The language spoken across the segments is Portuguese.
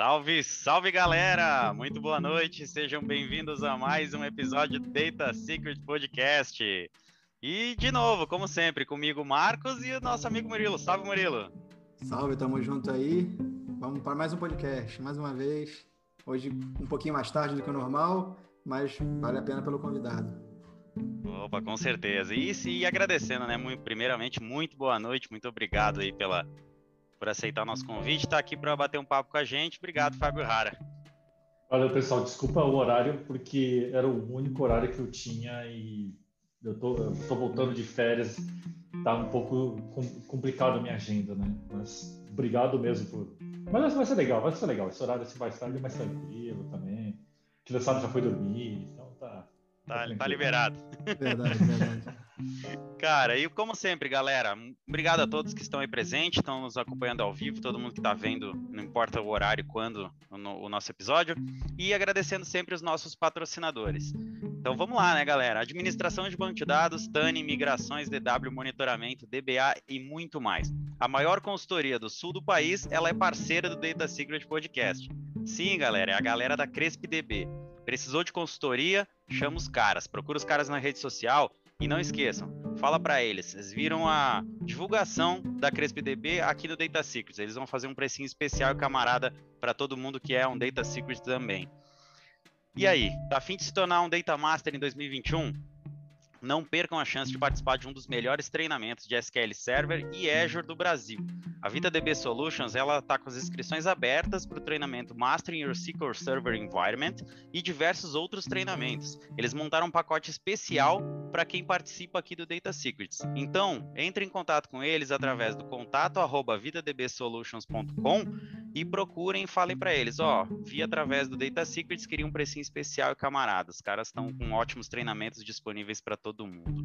Salve, salve galera! Muito boa noite, sejam bem-vindos a mais um episódio do Data Secret Podcast. E de novo, como sempre, comigo Marcos e o nosso amigo Murilo. Salve, Murilo! Salve, tamo junto aí. Vamos para mais um podcast, mais uma vez. Hoje um pouquinho mais tarde do que o normal, mas vale a pena pelo convidado. Opa, com certeza. E, e agradecendo, né? Primeiramente, muito boa noite, muito obrigado aí pela, por aceitar o nosso convite, está aqui para bater um papo com a gente. Obrigado, Fábio Rara. Valeu, pessoal. Desculpa o horário, porque era o único horário que eu tinha e eu tô, eu tô voltando de férias. Tá um pouco complicado a minha agenda, né? Mas obrigado mesmo por. Mas vai ser legal, vai ser legal. Esse horário assim, mais tarde é mais tranquilo também. O já foi dormir, então tá. Tá, tá, tá liberado. Verdade, verdade. Cara, e como sempre, galera, obrigado a todos que estão aí presentes, estão nos acompanhando ao vivo, todo mundo que está vendo, não importa o horário, quando, o, o nosso episódio, e agradecendo sempre os nossos patrocinadores. Então vamos lá, né, galera? Administração de banco de dados, TANI, migrações, DW, monitoramento, DBA e muito mais. A maior consultoria do sul do país, ela é parceira do Data Secret Podcast. Sim, galera, é a galera da CrespDB. Precisou de consultoria? Chama os caras. Procura os caras na rede social e não esqueçam, fala para eles, vocês viram a divulgação da CrespDB aqui no Data Secrets. Eles vão fazer um precinho especial camarada para todo mundo que é um Data Secret também. E aí, tá afim de se tornar um Data Master em 2021? Não percam a chance de participar de um dos melhores treinamentos de SQL Server e Azure do Brasil. A VitaDB Solutions está com as inscrições abertas para o treinamento Mastering Your SQL Server Environment e diversos outros treinamentos. Eles montaram um pacote especial para quem participa aqui do Data Secrets. Então, entre em contato com eles através do contato arroba vitadbsolutions.com e procurem e falem para eles, ó, vi através do Data Secrets, queria um precinho especial e camarada. Os caras estão com ótimos treinamentos disponíveis para todo mundo.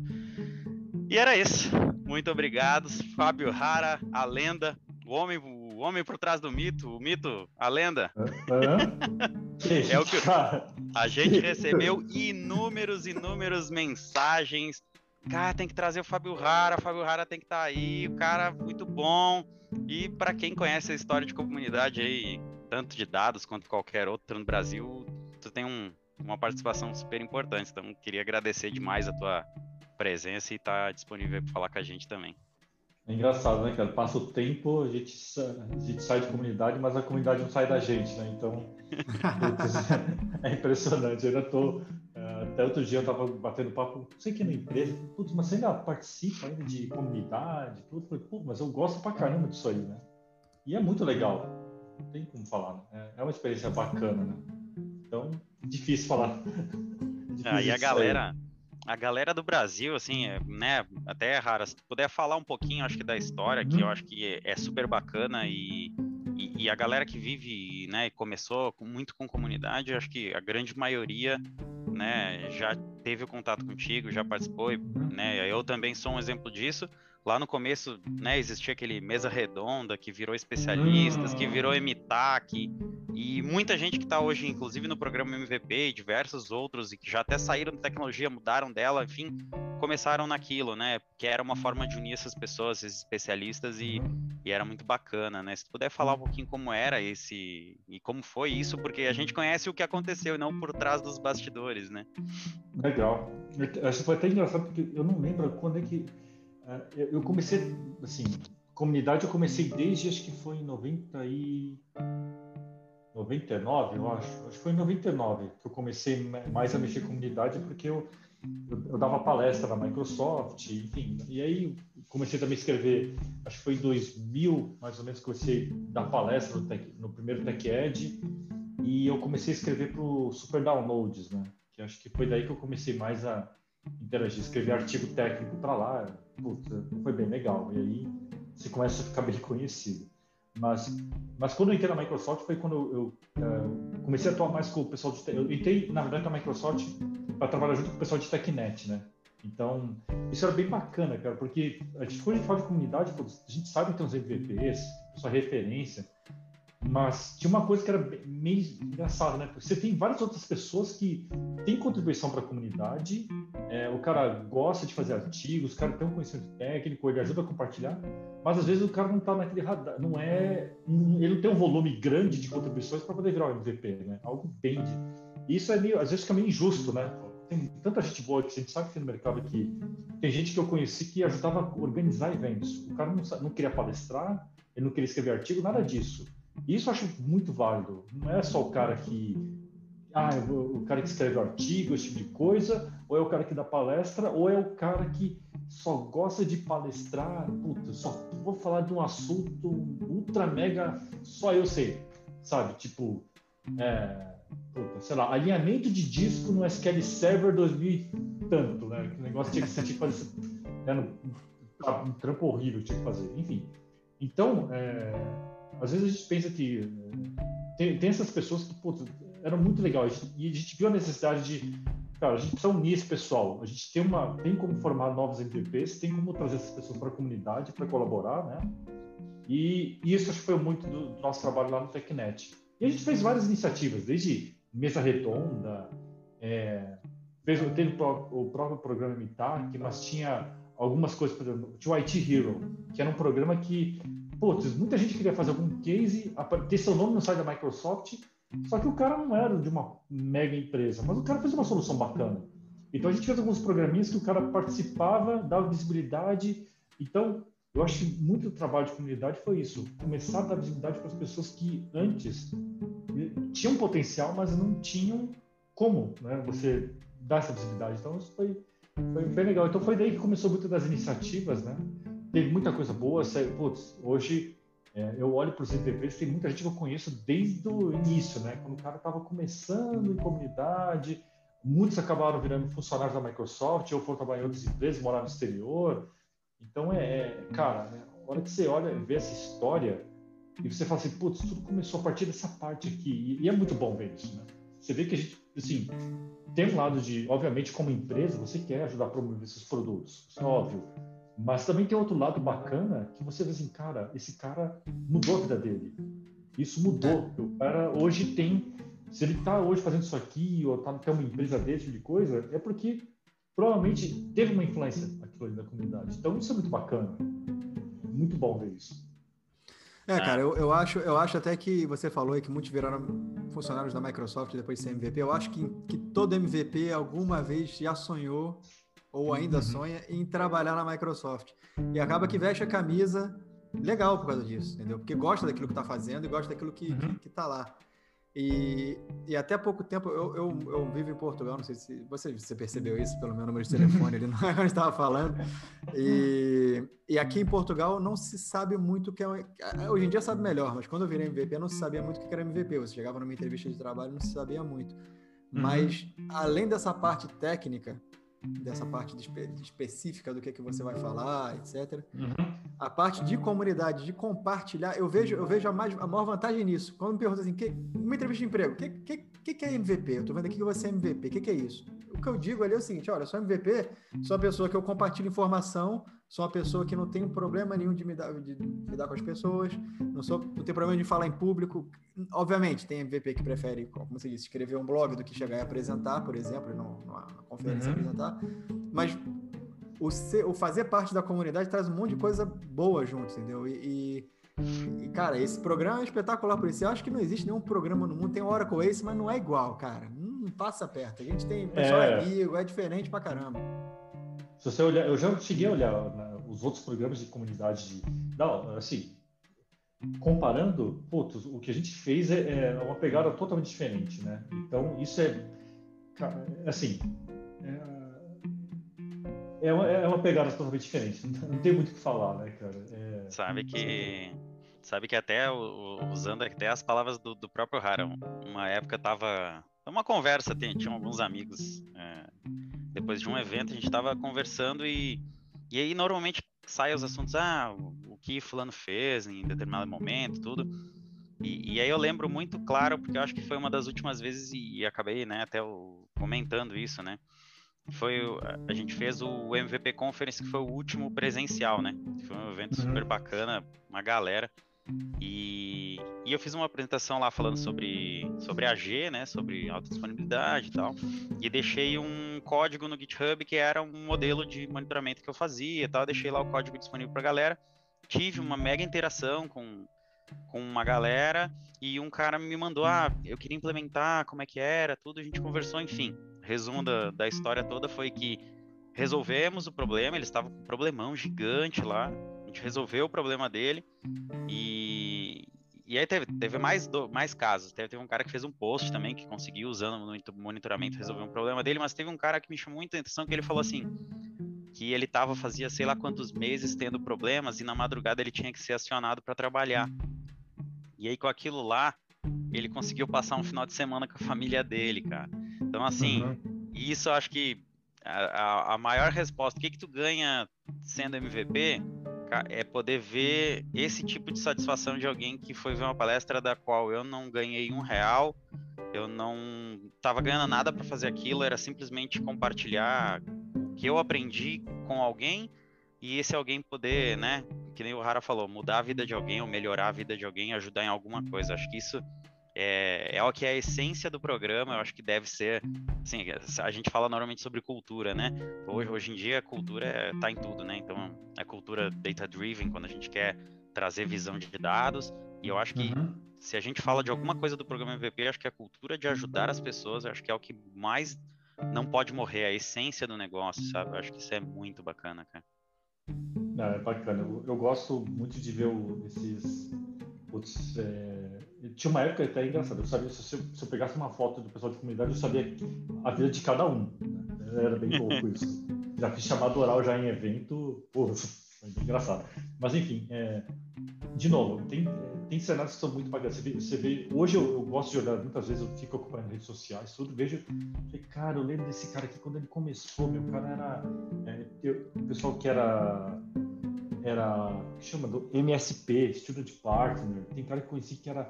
E era isso. Muito obrigado, Fábio Rara, a lenda, o homem, o homem por trás do mito, o mito, a lenda. é o que a gente recebeu inúmeros, inúmeros mensagens. Cara, tem que trazer o Fábio Rara, o Fábio Rara tem que estar tá aí, o cara muito bom. E para quem conhece a história de comunidade aí, tanto de dados quanto qualquer outro no Brasil, tu tem um, uma participação super importante. Então, queria agradecer demais a tua presença e estar tá disponível para falar com a gente também. É engraçado, né, cara? Passa o tempo, a gente, a gente sai de comunidade, mas a comunidade não sai da gente, né? Então, é impressionante. Eu ainda tô. É, até outro dia eu tava batendo papo, não sei que na empresa, putz, mas você ainda participa ainda de comunidade, tudo. Falei, pô, mas eu gosto pra caramba disso aí, né? E é muito legal. Não tem como falar, né? É uma experiência bacana, né? Então, difícil falar. difícil ah, e a galera. Aí a galera do Brasil, assim, é, né, até é rara, se tu puder falar um pouquinho, acho que da história, que eu acho que é, é super bacana e, e, e, a galera que vive, né, começou com, muito com comunidade, acho que a grande maioria, né, já teve contato contigo, já participou, né, eu também sou um exemplo disso, Lá no começo, né, existia aquele mesa redonda que virou especialistas, que virou MTAC, e muita gente que está hoje, inclusive no programa MVP e diversos outros, e que já até saíram da tecnologia, mudaram dela, enfim, começaram naquilo, né? Que era uma forma de unir essas pessoas, esses especialistas, e, e era muito bacana, né? Se tu puder falar um pouquinho como era esse e como foi isso, porque a gente conhece o que aconteceu, não por trás dos bastidores, né? Legal. Acho que foi até engraçado, porque eu não lembro quando é que eu comecei, assim, comunidade eu comecei desde, acho que foi em 90 e... 99, eu acho. Acho que foi em 99 que eu comecei mais a mexer com comunidade, porque eu, eu, eu, dava palestra na Microsoft, enfim. E aí comecei também a escrever, acho que foi em 2000, mais ou menos, que comecei a dar palestra no, tech, no primeiro TechEd, e eu comecei a escrever para o Super Downloads, né? Que acho que foi daí que eu comecei mais a interagir, escrever artigo técnico para lá, puta, foi bem legal. E aí você começa a ficar bem conhecido. Mas, mas quando eu entrei na Microsoft foi quando eu, eu uh, comecei a atuar mais com o pessoal de. Eu entrei, na verdade, na Microsoft para trabalhar junto com o pessoal de TechNet, né? Então, isso era bem bacana, cara, porque a gente, quando a gente fala de comunidade, a gente sabe que tem uns MVPs, sua referência, mas tinha uma coisa que era meio engraçada, né? Porque você tem várias outras pessoas que têm contribuição para a comunidade é, o cara gosta de fazer artigos, o cara tem um conhecimento técnico, ele ajuda a compartilhar, mas às vezes o cara não está naquele radar, não é, ele não tem um volume grande de contribuições para poder virar um MVP, né? Algo bende. E isso é meio, às vezes fica meio injusto, né? Tem tanta gente boa que a gente sabe que tem no mercado que tem gente que eu conheci que ajudava a organizar eventos. O cara não, não queria palestrar, ele não queria escrever artigo, nada disso. Isso eu acho muito válido. Não é só o cara que ah, o cara que escreve artigo, esse tipo de coisa, ou é o cara que dá palestra, ou é o cara que só gosta de palestrar, puta, só vou falar de um assunto ultra mega, só eu sei, sabe? Tipo, é, puta, sei lá, alinhamento de disco no SQL Server 2000 e tanto, né? Que negócio tinha que, tinha que fazer, né? um, um trampo horrível tinha que fazer, enfim. Então, é, às vezes a gente pensa que tem, tem essas pessoas que, puta, era muito legal. E a gente viu a necessidade de, cara, a gente precisa unir esse pessoal. A gente tem uma, tem como formar novos MVPs, tem como trazer essas pessoas para a comunidade para colaborar, né? E, e, isso acho que foi muito do, do, nosso trabalho lá no TechNet. E a gente fez várias iniciativas, desde mesa redonda, é, fez, teve o próprio programa MITAC, mas tinha algumas coisas, por exemplo, o IT Hero, que era um programa que, putz, muita gente queria fazer algum case, ter seu nome no site da Microsoft só que o cara não era de uma mega empresa, mas o cara fez uma solução bacana. Então a gente fez alguns programinhas que o cara participava, dava visibilidade. Então, eu acho que muito trabalho de comunidade foi isso, começar a dar visibilidade para as pessoas que antes tinham potencial, mas não tinham como, né? Você dar essa visibilidade. Então isso foi, foi bem legal. Então foi daí que começou muito das iniciativas, né? Teve muita coisa boa. Putz, hoje é, eu olho para os MVPs, tem muita gente que eu conheço desde o início, né? Quando o cara estava começando em comunidade, muitos acabaram virando funcionários da Microsoft ou foram trabalhar em outras empresas, morar no exterior. Então, é, é cara, né? a hora que você olha e vê essa história e você fala assim, putz, tudo começou a partir dessa parte aqui. E, e é muito bom ver isso, né? Você vê que a gente, assim, tem um lado de, obviamente, como empresa, você quer ajudar a promover esses produtos, isso é óbvio mas também tem outro lado bacana que você vê assim, cara, esse cara mudou a vida dele. Isso mudou. É. O cara hoje tem. Se ele está hoje fazendo isso aqui, ou tá, tem uma empresa desse tipo de coisa, é porque provavelmente teve uma influência aquilo ali da comunidade. Então isso é muito bacana. Muito bom ver isso. É, cara, eu, eu, acho, eu acho até que você falou aí que muitos viraram funcionários da Microsoft depois de ser MVP. Eu acho que, que todo MVP alguma vez já sonhou ou ainda uhum. sonha em trabalhar na Microsoft. E acaba que veste a camisa legal por causa disso, entendeu? Porque gosta daquilo que está fazendo e gosta daquilo que, uhum. que, que tá lá. E, e até pouco tempo, eu, eu, eu, vivo em Portugal, não sei se você, você percebeu isso pelo meu número de telefone ali, não é estava falando. E, e aqui em Portugal não se sabe muito o que é. Hoje em dia sabe melhor, mas quando eu virei MVP, não sabia muito o que era MVP. Você chegava numa entrevista de trabalho não se sabia muito. Uhum. Mas, além dessa parte técnica, dessa parte de espe específica do que, é que você vai falar, etc. Uhum. A parte de comunidade, de compartilhar, eu vejo, eu vejo a, mais, a maior vantagem nisso. Quando me perguntam assim, que, uma entrevista de emprego, o que, que, que, é MVP? Eu estou vendo aqui que você é MVP, o que, que é isso? O que eu digo ali é o seguinte, olha, eu sou MVP, sou uma pessoa que eu compartilho informação, sou uma pessoa que não tem problema nenhum de me dar, de lidar com as pessoas, não, sou, não tenho problema de falar em público. Obviamente, tem MVP que prefere, como você disse, escrever um blog do que chegar e apresentar, por exemplo, numa, conferência uhum. apresentar. Mas o, ser, o, fazer parte da comunidade traz um monte de coisa boa junto, entendeu? E, e, e, cara, esse programa é espetacular por isso. Eu acho que não existe nenhum programa no mundo, tem Oracle Ace, mas não é igual, cara. Não passa perto. A gente tem pessoal é... amigo, é diferente pra caramba. Se você olhar, eu já cheguei a olhar né, os outros programas de comunidade de. Não, assim, comparando, putz, o que a gente fez é, é, uma pegada totalmente diferente, né? Então, isso é. Assim. É, é, uma, é uma pegada totalmente diferente. Não tem muito o que falar, né, cara? É, sabe que. Sabe que até, usando até as palavras do, do próprio Haram, uma época tava. Uma conversa, tinha alguns amigos. Depois de um evento, a gente tava conversando e. E aí, normalmente, sai os assuntos, ah, o que fulano fez em determinado momento, tudo. E, e, aí eu lembro muito claro, porque eu acho que foi uma das últimas vezes, e, e acabei, né, até o, comentando isso, né, foi, a, a gente fez o MVP Conference, que foi o último presencial, né, foi um evento uhum. super bacana, uma galera, E, e eu fiz uma apresentação lá falando sobre, sobre AG, né, sobre alta disponibilidade e tal, e deixei um código no GitHub que era um modelo de monitoramento que eu fazia e tal, deixei lá o código disponível para galera, tive uma mega interação com, com uma galera e um cara me mandou, ah, eu queria implementar, como é que era, tudo, a gente conversou, enfim. Resumo da, da história toda foi que resolvemos o problema, ele estava com um problemão gigante lá, a gente resolveu o problema dele e, e aí teve, teve mais, do, mais casos. Teve, teve, um cara que fez um post também que conseguiu, usando o monitoramento, resolver um problema dele, mas teve um cara que me chamou muita atenção que ele falou assim: que ele tava fazia sei lá quantos meses tendo problemas e na madrugada ele tinha que ser acionado para trabalhar. E aí com aquilo lá, ele conseguiu passar um final de semana com a família dele, cara. Então assim, uhum. isso eu acho que a, a, maior resposta, o que que tu ganha sendo MVP? É poder ver esse tipo de satisfação de alguém que foi ver uma palestra da qual eu não ganhei um real, eu não estava ganhando nada para fazer aquilo, era simplesmente compartilhar o que eu aprendi com alguém e esse alguém poder, né, que nem o Rara falou, mudar a vida de alguém ou melhorar a vida de alguém, ajudar em alguma coisa. Acho que isso é, é o que é a essência do programa, eu acho que deve ser, assim, a gente fala normalmente sobre cultura, né? Hoje, hoje em dia a cultura está em tudo, né? Então, a cultura data-driven, quando a gente quer trazer visão de dados, e eu acho que uhum. se a gente fala de alguma coisa do programa MVP, acho que a cultura de ajudar as pessoas, acho que é o que mais não pode morrer, a essência do negócio, sabe? Eu acho que isso é muito bacana, cara. Não, é bacana. Eu, eu, gosto muito de ver o, esses. Putz, é, tinha uma época até engraçada. Eu sabia, se eu, se eu, pegasse uma foto do pessoal de comunidade, eu sabia a vida de cada um. Né? Era bem louco isso. Já fiz chamado oral já em evento. Foi bem engraçado. Mas enfim, é, de novo, tem, tem cenários que são muito bacanas. Você você vê hoje eu, eu, gosto de olhar, muitas vezes eu fico acompanhando redes sociais, tudo, vejo, falei, cara, eu lembro desse cara aqui quando ele começou, meu cara era. É, eu, o pessoal que era. Era. chama? Do MSP, Student Partner. Tem cara que conheci que era.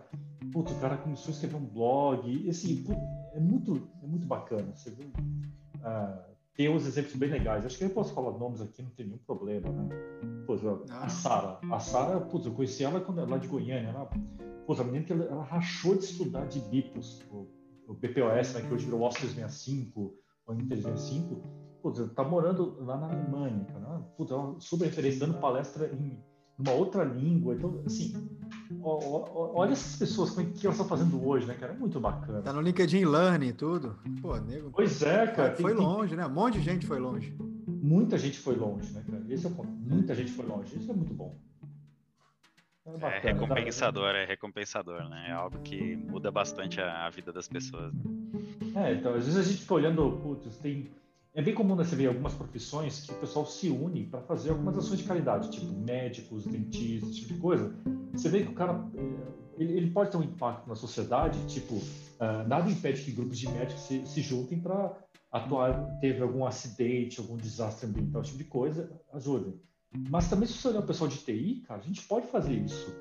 Putz, o cara começou a escrever um blog. E assim, é muito, é muito bacana. Você vê. Uh, tem uns exemplos bem legais. Acho que eu posso falar nomes aqui, não tem nenhum problema, né? Pô, a Sara. A Sara, putz, eu conheci ela quando ela lá de Goiânia. Ela, putz, a menina que ela, ela rachou de estudar de BIPOS, o, o BPOS, né, que hoje virou Office 365, o Inter 365. Putz, tá morando lá na Alemanha, cara. Putz, ela super referência, dando palestra em uma outra língua. Então, assim, olha essas pessoas, como é que elas estão fazendo hoje, né, cara? É muito bacana. Tá no LinkedIn Learning e tudo. Pô, nego. Pois é, cara. Foi, tem, longe, tem... né? Um monte de gente foi longe. Muita gente foi longe, né, cara? Esse é o ponto. Muita gente foi longe. Isso é muito bom. É, é bacana, é recompensador, é recompensador, né? É algo que muda bastante a, a vida das pessoas. Né? É, então, às vezes a gente fica olhando, putz, tem é bem comum você ver algumas profissões que o pessoal se une para fazer algumas ações de caridade, tipo médicos, dentistas, esse tipo de coisa. Você vê que o cara eh, ele, ele pode ter um impacto na sociedade, tipo, uh, nada impede que grupos de médicos se, se juntem para atuar, teve algum acidente, algum desastre ambiental, esse tipo de coisa, ajudem. Mas também se você olhar o pessoal de TI, cara, a gente pode fazer isso.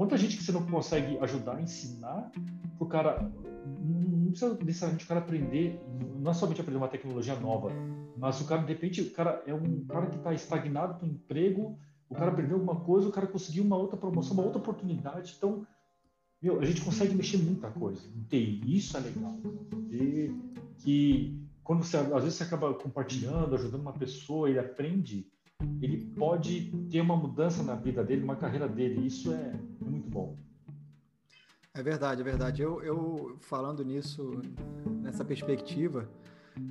Quanta gente que você não consegue ajudar ensinar o cara não precisa necessariamente o cara aprender, não é somente aprender uma tecnologia nova, mas o cara, de repente, o cara é um cara que está estagnado com emprego, o cara perdeu alguma coisa, o cara conseguiu uma outra promoção, uma outra oportunidade. Então, meu, a gente consegue mexer muita coisa em TI, isso é legal. E que quando você, às vezes você acaba compartilhando, ajudando uma pessoa, ele aprende, ele pode ter uma mudança na vida dele, uma carreira dele, isso é, muito bom. É verdade, é verdade. Eu, eu falando nisso, nessa perspectiva,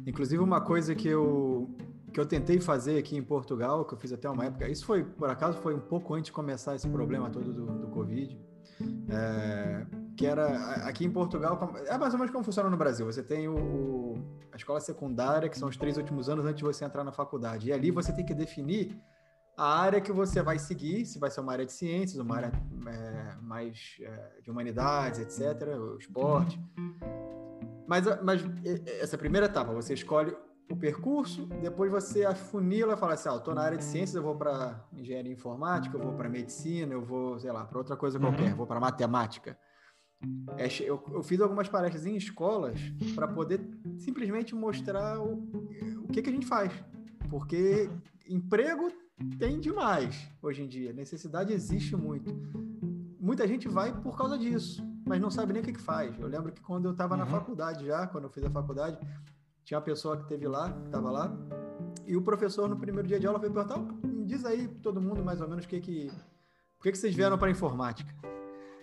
inclusive uma coisa que eu, que eu tentei fazer aqui em Portugal, que eu fiz até uma época, isso foi, por acaso, foi um pouco antes de começar esse problema todo do, do Covid, é, que era, aqui em Portugal, é mais ou menos como funciona no Brasil, você tem o, a escola secundária, que são os três últimos anos antes de você entrar na faculdade, e ali você tem que definir a área que você vai seguir, se vai ser uma área de ciências, uma área é, mais é, de humanidades, etc., o esporte. Mas, mas essa primeira etapa, você escolhe o percurso, depois você afunila e fala assim, ah, eu tô na área de ciências, eu vou para engenharia informática, eu vou para medicina, eu vou, sei lá, para outra coisa uhum. qualquer, vou para matemática. É, eu, eu, fiz algumas palestras em escolas para poder simplesmente mostrar o, o que, que a gente faz. Porque emprego tem demais hoje em dia. Necessidade existe muito. muita gente vai por causa disso, mas não sabe nem o que, que faz. Eu lembro que quando eu estava uhum. na faculdade já, quando eu fiz a faculdade, tinha uma pessoa que teve lá, que estava lá, e o professor no primeiro dia de aula veio perguntar, diz aí todo mundo mais ou menos o que que, por que, que vocês vieram para informática?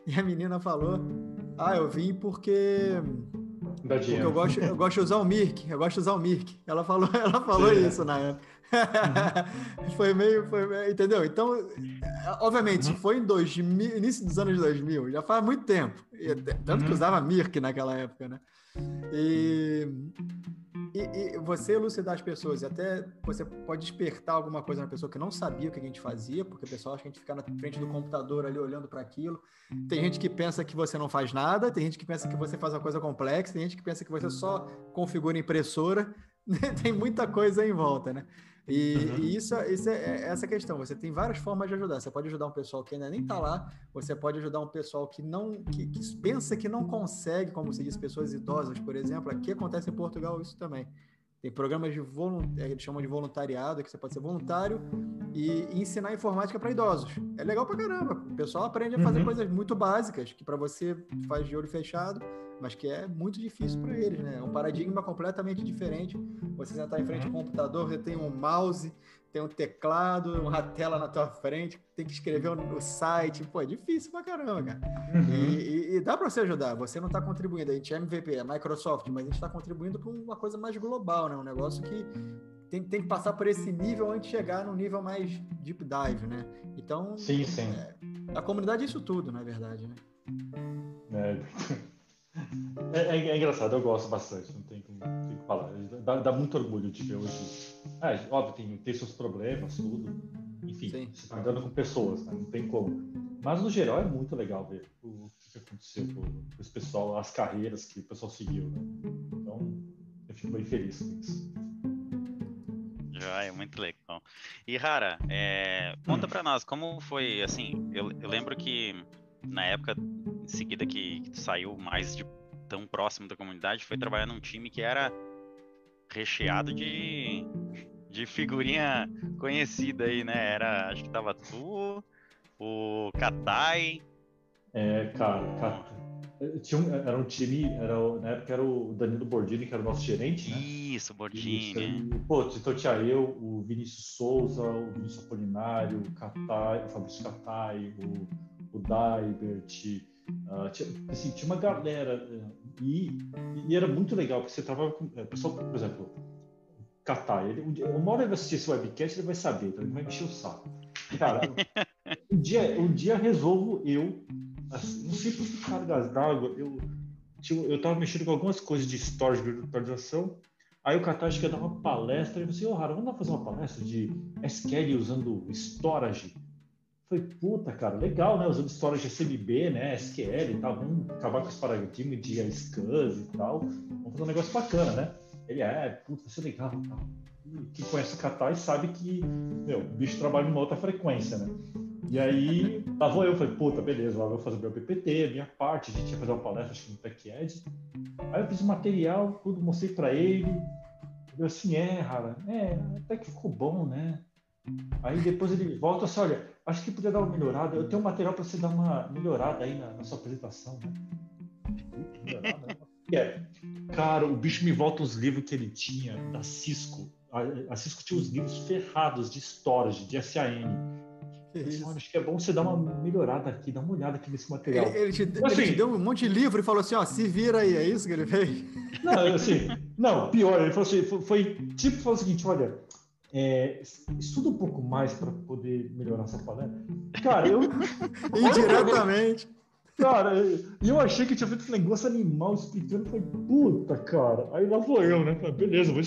E a menina falou, ah, eu vim porque porque eu gosto, eu gosto de usar o Mirk, eu gosto de usar o Mirk. Ela falou, ela falou Sim, isso na época. Foi, meio, foi meio, entendeu? Então, obviamente, uhum. foi em 2000, início dos anos 2000, já faz muito tempo. Tanto uhum. que usava Mirk naquela época, né? E, e, e, você elucidar as pessoas, e até você pode despertar alguma coisa na pessoa que não sabia o que a gente fazia, porque o pessoal acha que a gente fica na frente do computador ali olhando para aquilo. Tem gente que pensa que você não faz nada, tem gente que pensa que você faz uma coisa complexa, tem gente que pensa que você só configura impressora, tem muita coisa em volta, né? E, uhum. e isso, isso é, é, essa questão. Você tem várias formas de ajudar. Você pode ajudar um pessoal que ainda nem está lá, você pode ajudar um pessoal que não que, que, pensa que não consegue, como se diz, pessoas idosas, por exemplo. Aqui acontece em Portugal isso também. Tem programas de voluntariado, é, eles chamam de voluntariado, que você pode ser voluntário e, ensinar informática para idosos. É legal para caramba. O pessoal aprende a fazer uhum. coisas muito básicas que para você faz de olho fechado mas que é muito difícil para eles, né? É um paradigma completamente diferente. Você sentar em frente ao computador, você tem um mouse, tem um teclado, uma tela na tua frente, tem que escrever no site, pô, é difícil pra caramba, cara. Uhum. E, e, e, dá para você ajudar, você não está contribuindo, a gente é MVP, é Microsoft, mas a gente está contribuindo para uma coisa mais global, né? Um negócio que tem, tem, que passar por esse nível antes de chegar no nível mais deep dive, né? Então, sim, sim. É, a comunidade é isso tudo, na verdade, né? É. É, é, é, engraçado, eu gosto bastante, não tem como, tem que falar. Dá, dá, muito orgulho de ver hoje. É, óbvio, tem, tem seus problemas, tudo. Enfim, Sim. você está andando com pessoas, né? não tem como. Mas no geral é muito legal ver o que aconteceu com, com esse pessoal, as carreiras que o pessoal seguiu. Né? Então, eu fico bem feliz com isso. Já é muito legal. E Rara, é, conta hum. para nós como foi, assim, eu, eu lembro que na época em seguida que, saiu mais de tão próximo da comunidade, foi trabalhar num time que era recheado de, de figurinha conhecida aí, né? Era, acho que tava tu, o Katai. É, cara, tinha um, era um time, era, na época era o Danilo Bordini, que era o nosso gerente, né? Isso, Bordini. Isso, pô, então tinha eu, o Vinícius Souza, o Vinícius Apolinário, o Katai, o Fabrício Katai, o, o Daibert, Uh, tinha, assim, tinha uma galera uh, e, e, era muito legal porque você trabalhava com uh, pessoal, por exemplo, Catar. Ele, um, uma hora ele vai assistir esse webcast ele vai saber, então ele vai encher o saco. Cara, um dia, um dia resolvo eu, assim, não sei por que cargas d'água, eu, tinha, eu tava mexendo com algumas coisas de storage, de virtualização. Aí o Catar acho que ia dar uma palestra e eu falei assim, ô, oh, Rara, vamos lá fazer uma palestra de SQL usando storage. Falei, puta, cara, legal, né? Usando história de SMB, né? SQL e tal. Vamos acabar com esse paradigma de SCAS e tal. Vamos fazer um negócio bacana, né? Ele é, puta, vai ser legal e. Quem conhece o Catar sabe que, meu, o bicho trabalha numa outra frequência, né? E aí, tava eu, falei, puta, beleza, lá vou fazer meu PPT, minha parte, a gente ia fazer uma palestra, acho que no TechEd. Aí eu fiz o material, tudo, mostrei pra ele. Eu assim, é, Rara, é, até que ficou bom, né? Aí depois ele volta assim, olha, acho que podia dar uma melhorada. Eu tenho um material para você dar uma melhorada aí na, na sua apresentação. Né? Melhorada, é, cara, o bicho me volta os livros que ele tinha da Cisco. A, a Cisco tinha os livros ferrados de storage, de SAN. acho que é bom você dar uma melhorada aqui, dar uma olhada aqui nesse material. Ele, ele, te, assim, ele te deu um monte de livro e falou assim: ó, se vira aí, é isso que ele fez? Não, assim, não, pior, ele falou assim: foi, foi tipo, falou o seguinte: olha, é, estuda um pouco mais para poder melhorar essa palestra. Cara, eu. Indiretamente. Cara, e eu achei que tinha feito um negócio animal explicando. Falei, puta, cara. Aí lá vou eu, né? Falei, beleza, vou,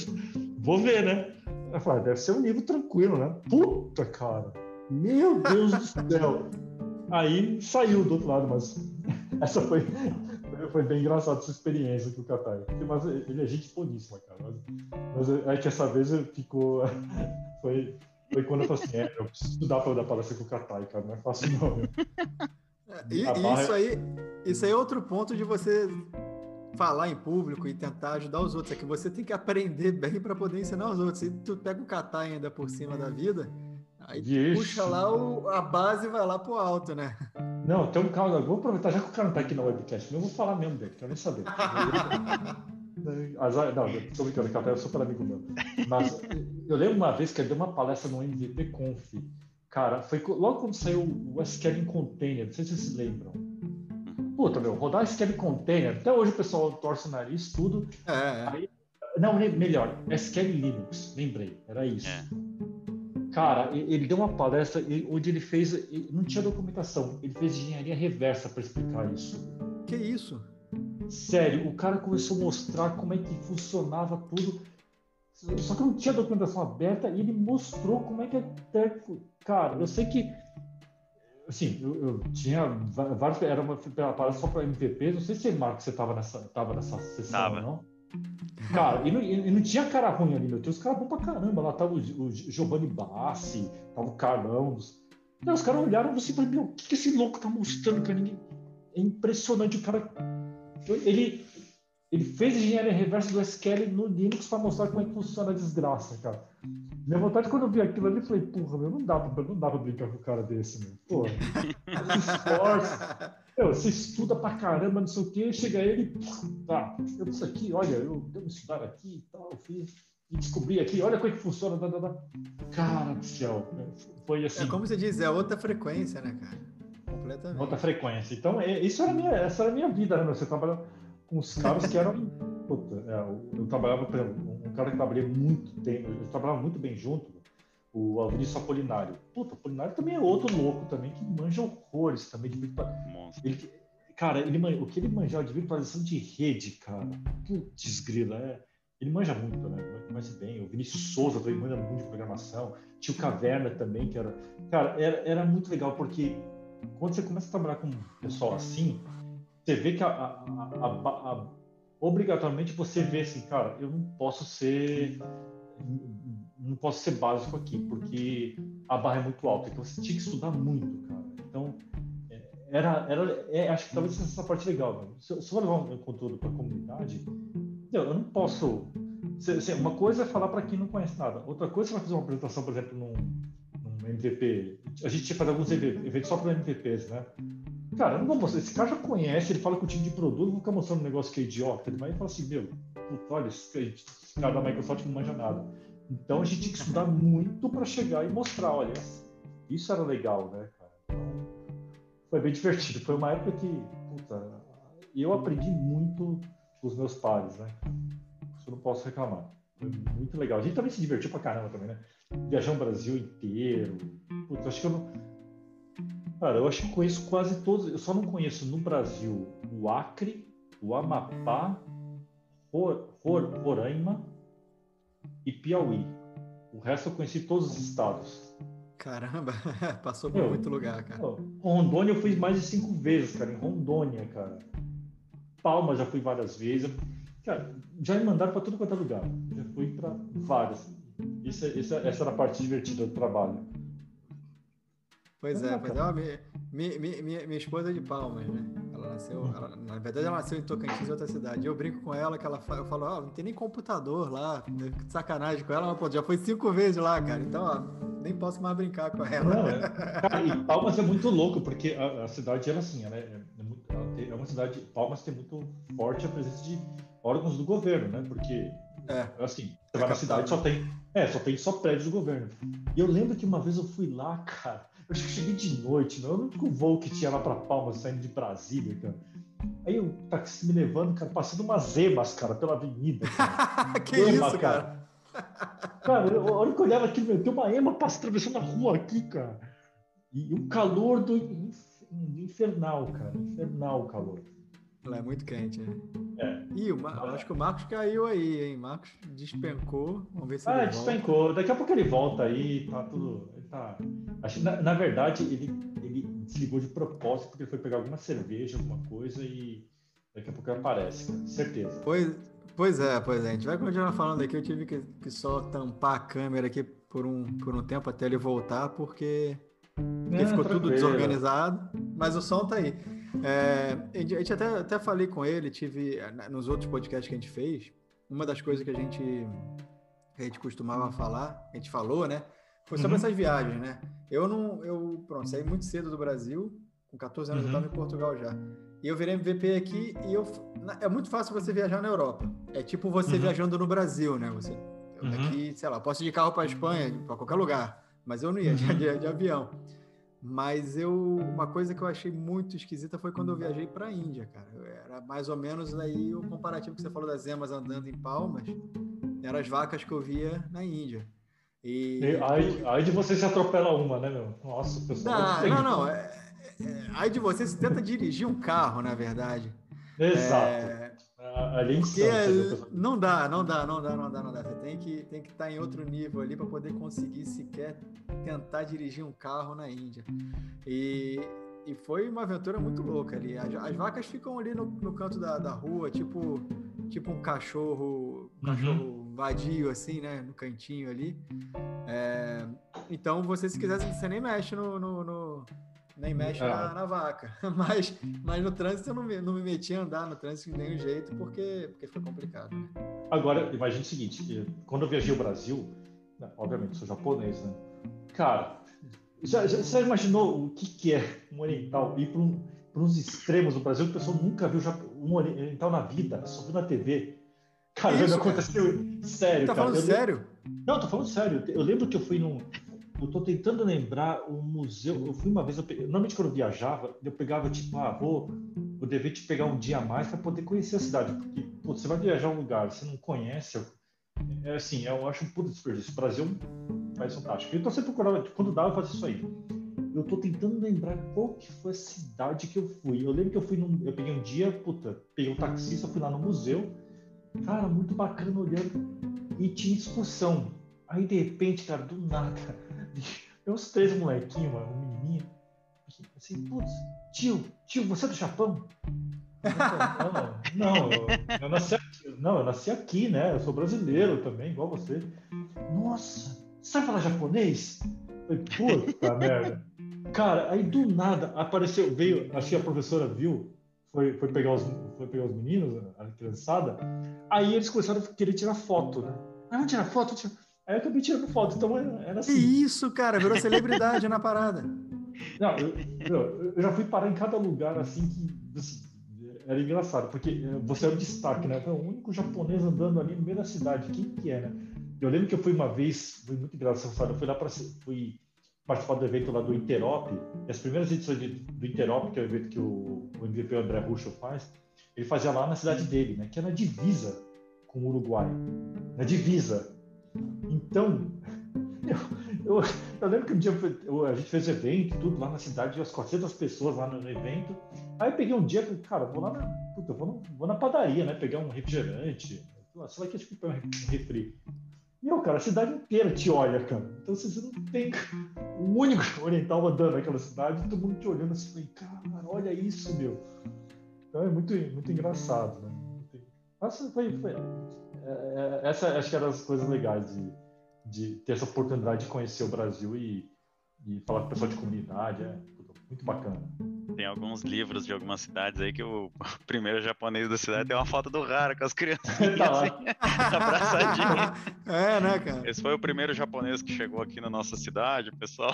vou ver, né? Eu falei, deve ser um nível tranquilo, né? Puta, cara. Meu Deus do céu. Aí saiu do outro lado, mas essa foi, foi bem engraçado essa experiência com o Katai. Mas ele é gente boníssima, cara. Mas, mas é que essa vez ficou. Foi, foi quando eu falei assim: é, eu preciso estudar para dar palestra com o Katai, cara. Não é fácil, não. É, e, isso, aí, isso aí é outro ponto de você falar em público e tentar ajudar os outros. É que você tem que aprender bem para poder ensinar os outros. Se tu pega o Katai ainda por cima da vida Aí Vixe. puxa lá o, a base e vai lá pro alto, né? Não, tem um carro. Vou aproveitar, já que o cara não tá aqui na webcast, eu vou falar mesmo dele, quero nem saber. Azar, não, tô brincando, que é super amigo meu. Mas eu lembro uma vez que ele deu uma palestra no MVP Conf. Cara, foi logo quando saiu o SQL em container, não sei se vocês lembram. Puta, meu, rodar SQL em container, até hoje o pessoal torce o nariz, tudo. É, é. Aí, não, melhor, SQL Linux, lembrei, era isso. É. Cara, ele deu uma palestra onde ele fez, não tinha documentação, ele fez engenharia reversa para explicar isso. Que isso? Sério, o cara começou a mostrar como é que funcionava tudo. Só que não tinha documentação aberta e ele mostrou como é que até. Cara, eu sei que. Assim, eu, eu tinha vários. Era uma palestra só para MVP. Não sei se, Marcos, você estava nessa, tava nessa sessão tava. não. Cara, e não, e não, tinha cara ruim ali, meu. Tinha os caras bons pra caramba. Lá tava o, o Giovanni Bassi, tava o Carlão. Os, os caras olharam assim e falaram: Meu, o que, que esse louco tá mostrando, cara? Ninguém... É impressionante. O cara ele, ele fez engenharia reversa do SQL no Linux para mostrar como é que funciona a desgraça, cara. Minha vontade quando eu vi aquilo ali, eu falei, porra, meu, não dá pra, não dá pra brincar com o cara desse, meu. Porra, se esforça. Meu, você estuda pra caramba, não sei o quê, chega ele, tá, eu isso aqui, olha, eu devo estudar aqui e tal, fiz, e descobri aqui, olha como é que funciona, dá, dá, dá. cara do céu, foi assim. É como você diz, é outra frequência, né, cara? Completamente. Outra frequência. Então, é, isso era minha, essa era a minha vida, né? Você trabalha com os caras que eram. Puta, é, eu trabalhava, por exemplo, um cara que trabalhei muito tempo, eu trabalhava muito bem junto, o Vinícius Apolinário. Puta, Apolinário também é outro louco também, que manja horrores também de virtualização. Ele, cara, ele, o que ele manjava de virtualização de rede, cara, putz, grila, é, ele manja muito, né? Manja bem. O Vinícius Souza também manja muito de programação. Tinha o Caverna também, que era. Cara, era, era muito legal, porque quando você começa a trabalhar com um pessoal assim, você vê que a, a, a, obrigatoriamente você vê assim, cara, eu não posso ser não posso ser básico aqui, porque a barra é muito alta, então você tinha que estudar muito, cara. Então, é, era, era é, acho que talvez essa parte legal. Né? Se, eu for levar um conteúdo para a comunidade, eu não posso. Uma coisa é falar para quem não conhece nada, outra coisa é fazer uma apresentação, por exemplo, num, MVP. A gente tinha feito alguns eventos só para MVPs, né? Cara, não vou mostrar. Esse cara já conhece, ele fala com o time de produto, vou ficar mostrando um negócio que é idiota. Ele vai e fala assim: Meu, olha, esse cara da Microsoft não manja nada. Então a gente tinha que estudar muito para chegar e mostrar: olha, isso era legal, né, cara? Então, foi bem divertido. Foi uma época que, puta, eu aprendi muito com os meus pares, né? Isso eu não posso reclamar. Foi muito legal. A gente também se divertiu pra caramba também, né? viajar o Brasil inteiro. Putz, acho que eu não. Cara, eu acho que conheço quase todos. Eu só não conheço no Brasil o Acre, o Amapá, Roraima e Piauí. O resto eu conheci todos os estados. Caramba, passou por Meu, muito lugar, cara. Rondônia eu fui mais de cinco vezes, cara, em Rondônia, cara. Palma já fui várias vezes. Cara, já me mandaram para tudo quanto é lugar. Já fui para várias. Isso, essa era a parte divertida do trabalho. Pois é, pois é. Minha, minha, minha, minha esposa é de Palmas, né? Ela nasceu, ela, na verdade, ela nasceu em Tocantins, outra cidade. Eu brinco com ela que ela eu falo, ó, oh, não tem nem computador lá, né? que sacanagem com ela. Ela pô, já foi cinco vezes lá, cara. Então, ó, nem posso mais brincar com ela. Não, é, cara, e Palmas é muito louco, porque a, a cidade era assim, né? É, é, muito, tem, é uma cidade. Palmas tem muito forte a presença de órgãos do governo, né? Porque é. Assim, você vai na cidade só tem. É, só tem só prédios do governo. E eu lembro que uma vez eu fui lá, cara. Eu acho que cheguei de noite, não. Eu lembro que o voo que tinha lá pra Palmas, saindo de Brasília, cara. Aí o táxi me levando, cara, passando umas emas, cara, pela avenida. que Ema, isso, cara? Cara, a hora que eu olhava aqui, meu, tem uma ema atravessando a rua aqui, cara. E o calor do infernal, cara. Infernal o calor. Ela é muito quente, né? É. Ih, o acho que o Marcos caiu aí, hein? Marcos despencou. Vamos ver se ah, ele despencou. Volta. Daqui a pouco ele volta aí, tá tudo. Tá... Acho, na, na verdade, ele, ele desligou de propósito porque ele foi pegar alguma cerveja, alguma coisa e daqui a pouco aparece, cara. certeza. Pois, pois é, pois é. A gente vai continuar falando aqui. Eu tive que, que só tampar a câmera aqui por um, por um tempo até ele voltar, porque, porque é, ficou tranquilo. tudo desorganizado. Mas o som tá aí. É, a gente até, até falei com ele, tive nos outros podcasts que a gente fez, uma das coisas que a gente, que a gente costumava falar, a gente falou, né? Foi sobre uhum. essas viagens, né? Eu não, eu, pronto, saí muito cedo do Brasil, com 14 anos uhum. eu estava em Portugal já. E eu virei MVP aqui e eu, é muito fácil você viajar na Europa. É tipo você uhum. viajando no Brasil, né? Você, uhum. daqui, sei lá, posso ir de carro para Espanha, para qualquer lugar, mas eu não ia de, de, de avião. Mas eu, uma coisa que eu achei muito esquisita foi quando eu viajei para a Índia, cara. Era mais ou menos aí o comparativo que você falou das emas andando em palmas, eram as vacas que eu via na Índia. E, e aí, aí de você se atropela uma, né, meu? Nossa, pessoal. Não, não, não. É, é, aí de você se tenta dirigir um carro, na verdade. Exato. É, ali porque não dá, não dá, não dá, não dá, não dá. Você tem que tem que estar tá em outro nível ali para poder conseguir sequer tentar dirigir um carro na Índia. E, e foi uma aventura muito louca ali. As, as vacas ficam ali no, no canto da, da rua, tipo tipo um cachorro, um uhum. cachorro vadio, assim, né? No cantinho ali. É, então, você, se quiser, você nem mexe no. no, no nem mexe na, ah. na, vaca. Mas, mas no trânsito eu não me, não me meti a andar no trânsito de nenhum jeito, porque, porque foi complicado. Né? Agora, imagine o seguinte: quando eu viajei ao Brasil, né, obviamente sou japonês, né? Cara, já, já, você imaginou o que, que é um oriental ir para um, uns extremos do Brasil que o pessoal nunca viu um oriental na vida, só viu na TV? Cara, Isso, aconteceu sério. Tá cara. falando eu sério? Lembro... Não, tô falando sério. Eu lembro que eu fui num. Eu tô tentando lembrar um museu. Eu fui uma vez, eu pe... normalmente quando eu viajava, eu pegava tipo, ah, vou, vou dever te pegar um dia a mais para poder conhecer a cidade. Porque pô, você vai viajar um lugar, você não conhece. É assim, eu acho um puto desperdício. O Brasil é um país fantástico. Então você procurava, quando dava, eu fazia isso aí. Eu tô tentando lembrar qual que foi a cidade que eu fui. Eu lembro que eu fui num. Eu peguei um dia, puta, peguei um taxista, fui lá no museu Cara, muito bacana olhando. E tinha excursão. Aí de repente, cara, do nada, uns três molequinhos, mano, um menininho. Assim, putz, tio, tio, você é do Japão? Não, não, eu, eu, nasci aqui, não, eu nasci aqui, né? Eu sou brasileiro também, igual você. Nossa, sabe falar japonês? Falei, puta merda. Cara, aí do nada apareceu, veio, que a professora viu, foi, foi, pegar os, foi pegar os meninos, a criançada, aí eles começaram a querer tirar foto, né? Ah, vamos tirar foto? Tira... Aí eu acabei tirando foto, então era assim. Que isso, cara, virou celebridade na parada. Não, eu, eu, eu, já fui parar em cada lugar assim que assim, era engraçado, porque eh, você era o destaque, né? Foi o único japonês andando ali no meio da cidade. Quem que é, né? Eu lembro que eu fui uma vez, foi muito engraçado, eu fui lá para fui participar do evento lá do Interop, as primeiras edições do Interop, que é o evento que o, o MVP André Russo faz, ele fazia lá na cidade dele, né, que é na divisa com o Uruguai, na divisa. Então, eu, eu, eu lembro que um dia eu, a gente fez evento, tudo lá na cidade, as 400 pessoas lá no evento. Aí eu peguei um dia, cara, vou lá na, puta, vou, na, vou na padaria, né, pegar um refrigerante, sei lá que tipo um refri. Meu, cara, a cidade inteira te olha, cara. Então, assim, você não tem um único oriental andando naquela cidade, todo mundo te olhando assim, cara, olha isso, meu. Então é muito, muito engraçado, né? Nossa, foi, foi. É, é, essa acho que era as coisas legais de, de ter essa oportunidade de conhecer o Brasil e, e falar com o pessoal de comunidade. É muito bacana. Tem alguns livros de algumas cidades aí que o primeiro japonês da cidade tem uma foto do Rara com as crianças tá assim, abraçadinho. É, né, cara? Esse foi o primeiro japonês que chegou aqui na nossa cidade, pessoal.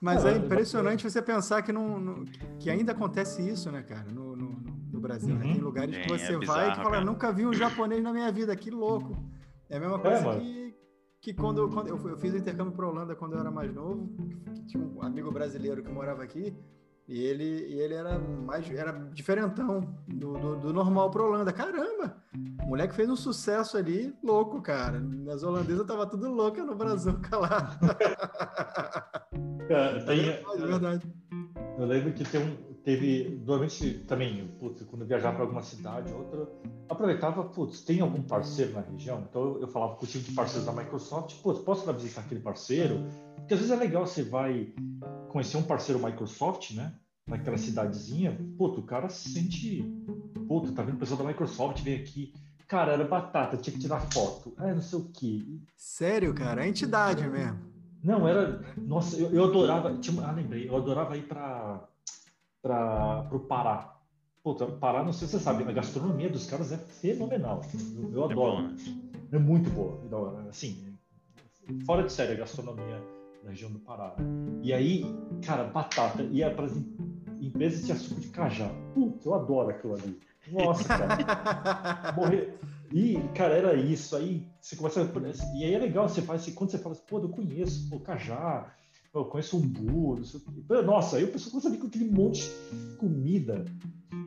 Mas é impressionante você pensar que, não, no, que ainda acontece isso, né, cara, no, no, no Brasil. Né? Uhum. Né? Tem lugares que você é bizarro, vai e fala, cara. nunca vi um japonês na minha vida, que louco. É a mesma é, coisa é, que que quando, quando eu, eu, fiz o intercâmbio para Holanda quando eu era mais novo, tinha um amigo brasileiro que morava aqui, e ele, e ele era mais era diferentão do, do, do normal para Holanda. Caramba! O moleque fez um sucesso ali, louco, cara. As holandesas tava tudo louca no Brasil, calado. Cara, tem, é verdade. Eu lembro que tem um, teve, normalmente também, putz, quando viajava para alguma cidade, outra, aproveitava, putz, tem algum parceiro na região? Então eu, falava com o time de parceiros da Microsoft, putz, posso ir lá visitar aquele parceiro? Porque às vezes é legal você vai conhecer um parceiro Microsoft, né? Naquela cidadezinha, putz, o cara se sente, putz, tá vendo o pessoal da Microsoft vem aqui, cara, era batata, tinha que tirar foto, é não sei o quê. Sério, cara, é entidade mesmo. Não, era, nossa, eu, eu adorava, tinha, ah, lembrei, eu adorava ir para para o Pará. Puta, Pará, não sei se você sabe, a gastronomia dos caras é fenomenal. Eu, eu é adoro. É, bom, né? é muito boa. Assim, fora de série a gastronomia da região do Pará. Né? E aí, cara, batata ia para as empresas de açúcar de cajá. Putz, eu adoro aquilo ali. Nossa, cara. Morrer. E, cara, era isso. Aí você começa. A... E aí é legal, você faz quando você fala assim, pô, eu conheço, pô, cajá, eu conheço um burro. Nossa, aí o pessoal começa a vir com aquele monte de comida.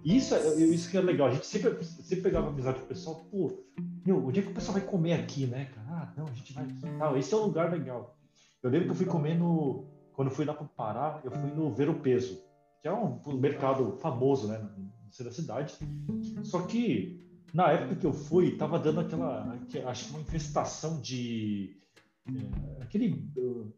Isso, é, isso que é legal. A gente sempre, sempre pegava amizade com o pessoal, pô, meu, onde é que o pessoal vai comer aqui, né, cara? Ah, não, a gente vai aqui tal. Esse é um lugar legal. Eu lembro que eu fui comer no. Quando eu fui lá para o Pará, eu fui no Ver o Peso, que é um, um mercado famoso, né, no centro da cidade. Só que na época que eu fui, tava dando aquela, acho que uma infestação de é, aquele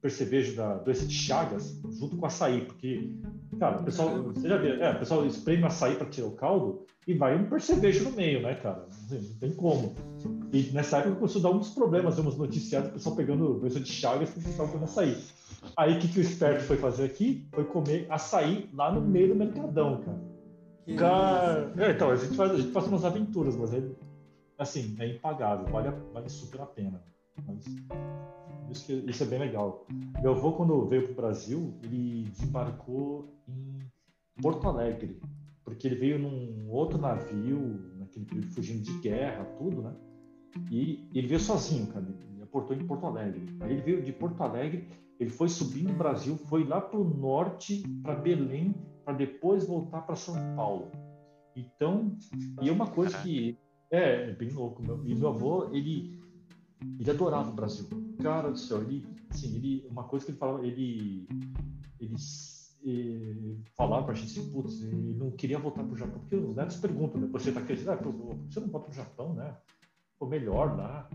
percevejo da doença de Chagas junto com açaí, porque, cara, o pessoal, você já viu, é, o pessoal espreme açaí para tirar o caldo e vai um percevejo no meio, né, cara? Não tem como. E nessa época começou a dar uns problemas, uns noticiários, o pessoal pegando doença de Chagas porque estava comendo açaí. Aí o que, que o esperto foi fazer aqui? Foi comer açaí lá no meio do mercadão, cara. Cara, é, então, a gente, faz, a gente faz umas aventuras, mas é, assim, é impagável, vale, vale super a pena. Mas, isso, que, isso é bem legal. Meu avô, quando veio para o Brasil, ele desembarcou em Porto Alegre, porque ele veio num outro navio, naquele período fugindo de guerra, tudo, né? E ele veio sozinho, cara. Ele aportou em Porto Alegre. Aí ele veio de Porto Alegre, ele foi subindo o Brasil, foi lá para o norte, para Belém, para depois voltar para São Paulo. Então, e é uma coisa que é, é bem louco. Meu, e meu avô, ele ele adorava o Brasil. Cara do céu, ele, assim, ele, uma coisa que ele falava, ele, ele, ele falava pra gente assim, putz, ele não queria voltar pro Japão, porque os netos perguntam, né? Você tá querendo, ah, você não volta pro Japão, né? Pô, melhor lá.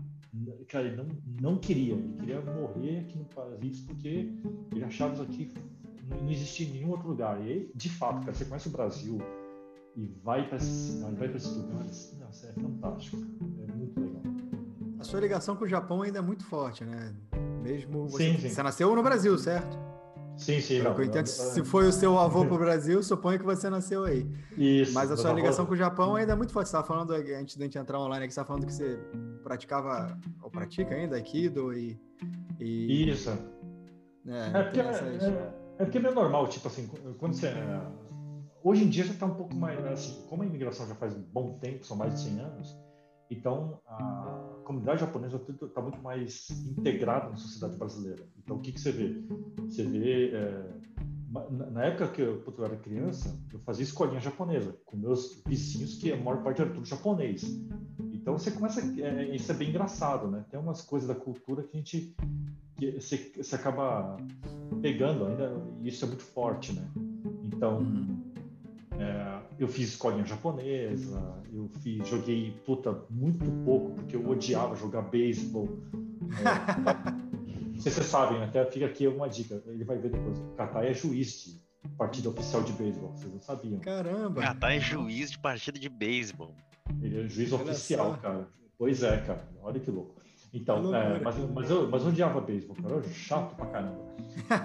Cara, ele não, não queria, ele queria morrer aqui no país porque ele achava isso aqui não existia em nenhum outro lugar. E aí, de fato, cara, você conhece o Brasil e vai para esses, lugares, nossa, é fantástico. A sua ligação com o Japão ainda é muito forte, né? Mesmo você, sim, sim. você nasceu no Brasil, certo? Sim, sim. Não, entendo, se foi o seu avô para o Brasil, suponho que você nasceu aí. Isso. Mas a sua ligação com o Japão ainda é muito forte. Você estava falando, antes de a gente entrar online aqui, você estava falando que você praticava, ou pratica ainda, Aikido e... e... Isso. É, é, porque, essas... é, é porque é normal, tipo assim, quando você. É, hoje em dia já está um pouco mais. Assim, como a imigração já faz um bom tempo, são mais de 100 anos, então a comunidade japonesa está muito mais integrada na sociedade brasileira. Então o que, que você vê? Você vê. É, na época que eu, eu, era criança, eu fazia escolinha japonesa com meus vizinhos, que a maior parte era tudo japonês. Então você começa. É, isso é bem engraçado, né? Tem umas coisas da cultura que a gente que você, você acaba pegando ainda, e isso é muito forte, né? Então, uhum. Eu fiz escolinha japonesa, eu fiz, joguei, puta, muito pouco, porque eu odiava jogar beisebol. É, não sei se vocês sabem, até fica aqui uma dica, ele vai ver depois. O Katai é juiz de partida oficial de beisebol, vocês não sabiam. Caramba! Katai é juiz de partida de beisebol. Ele é juiz Olha oficial, só. cara. Pois é, cara. Olha que louco. Então, é, mas, mas, eu, mas eu odiava beisebol, cara. Eu chato pra caramba.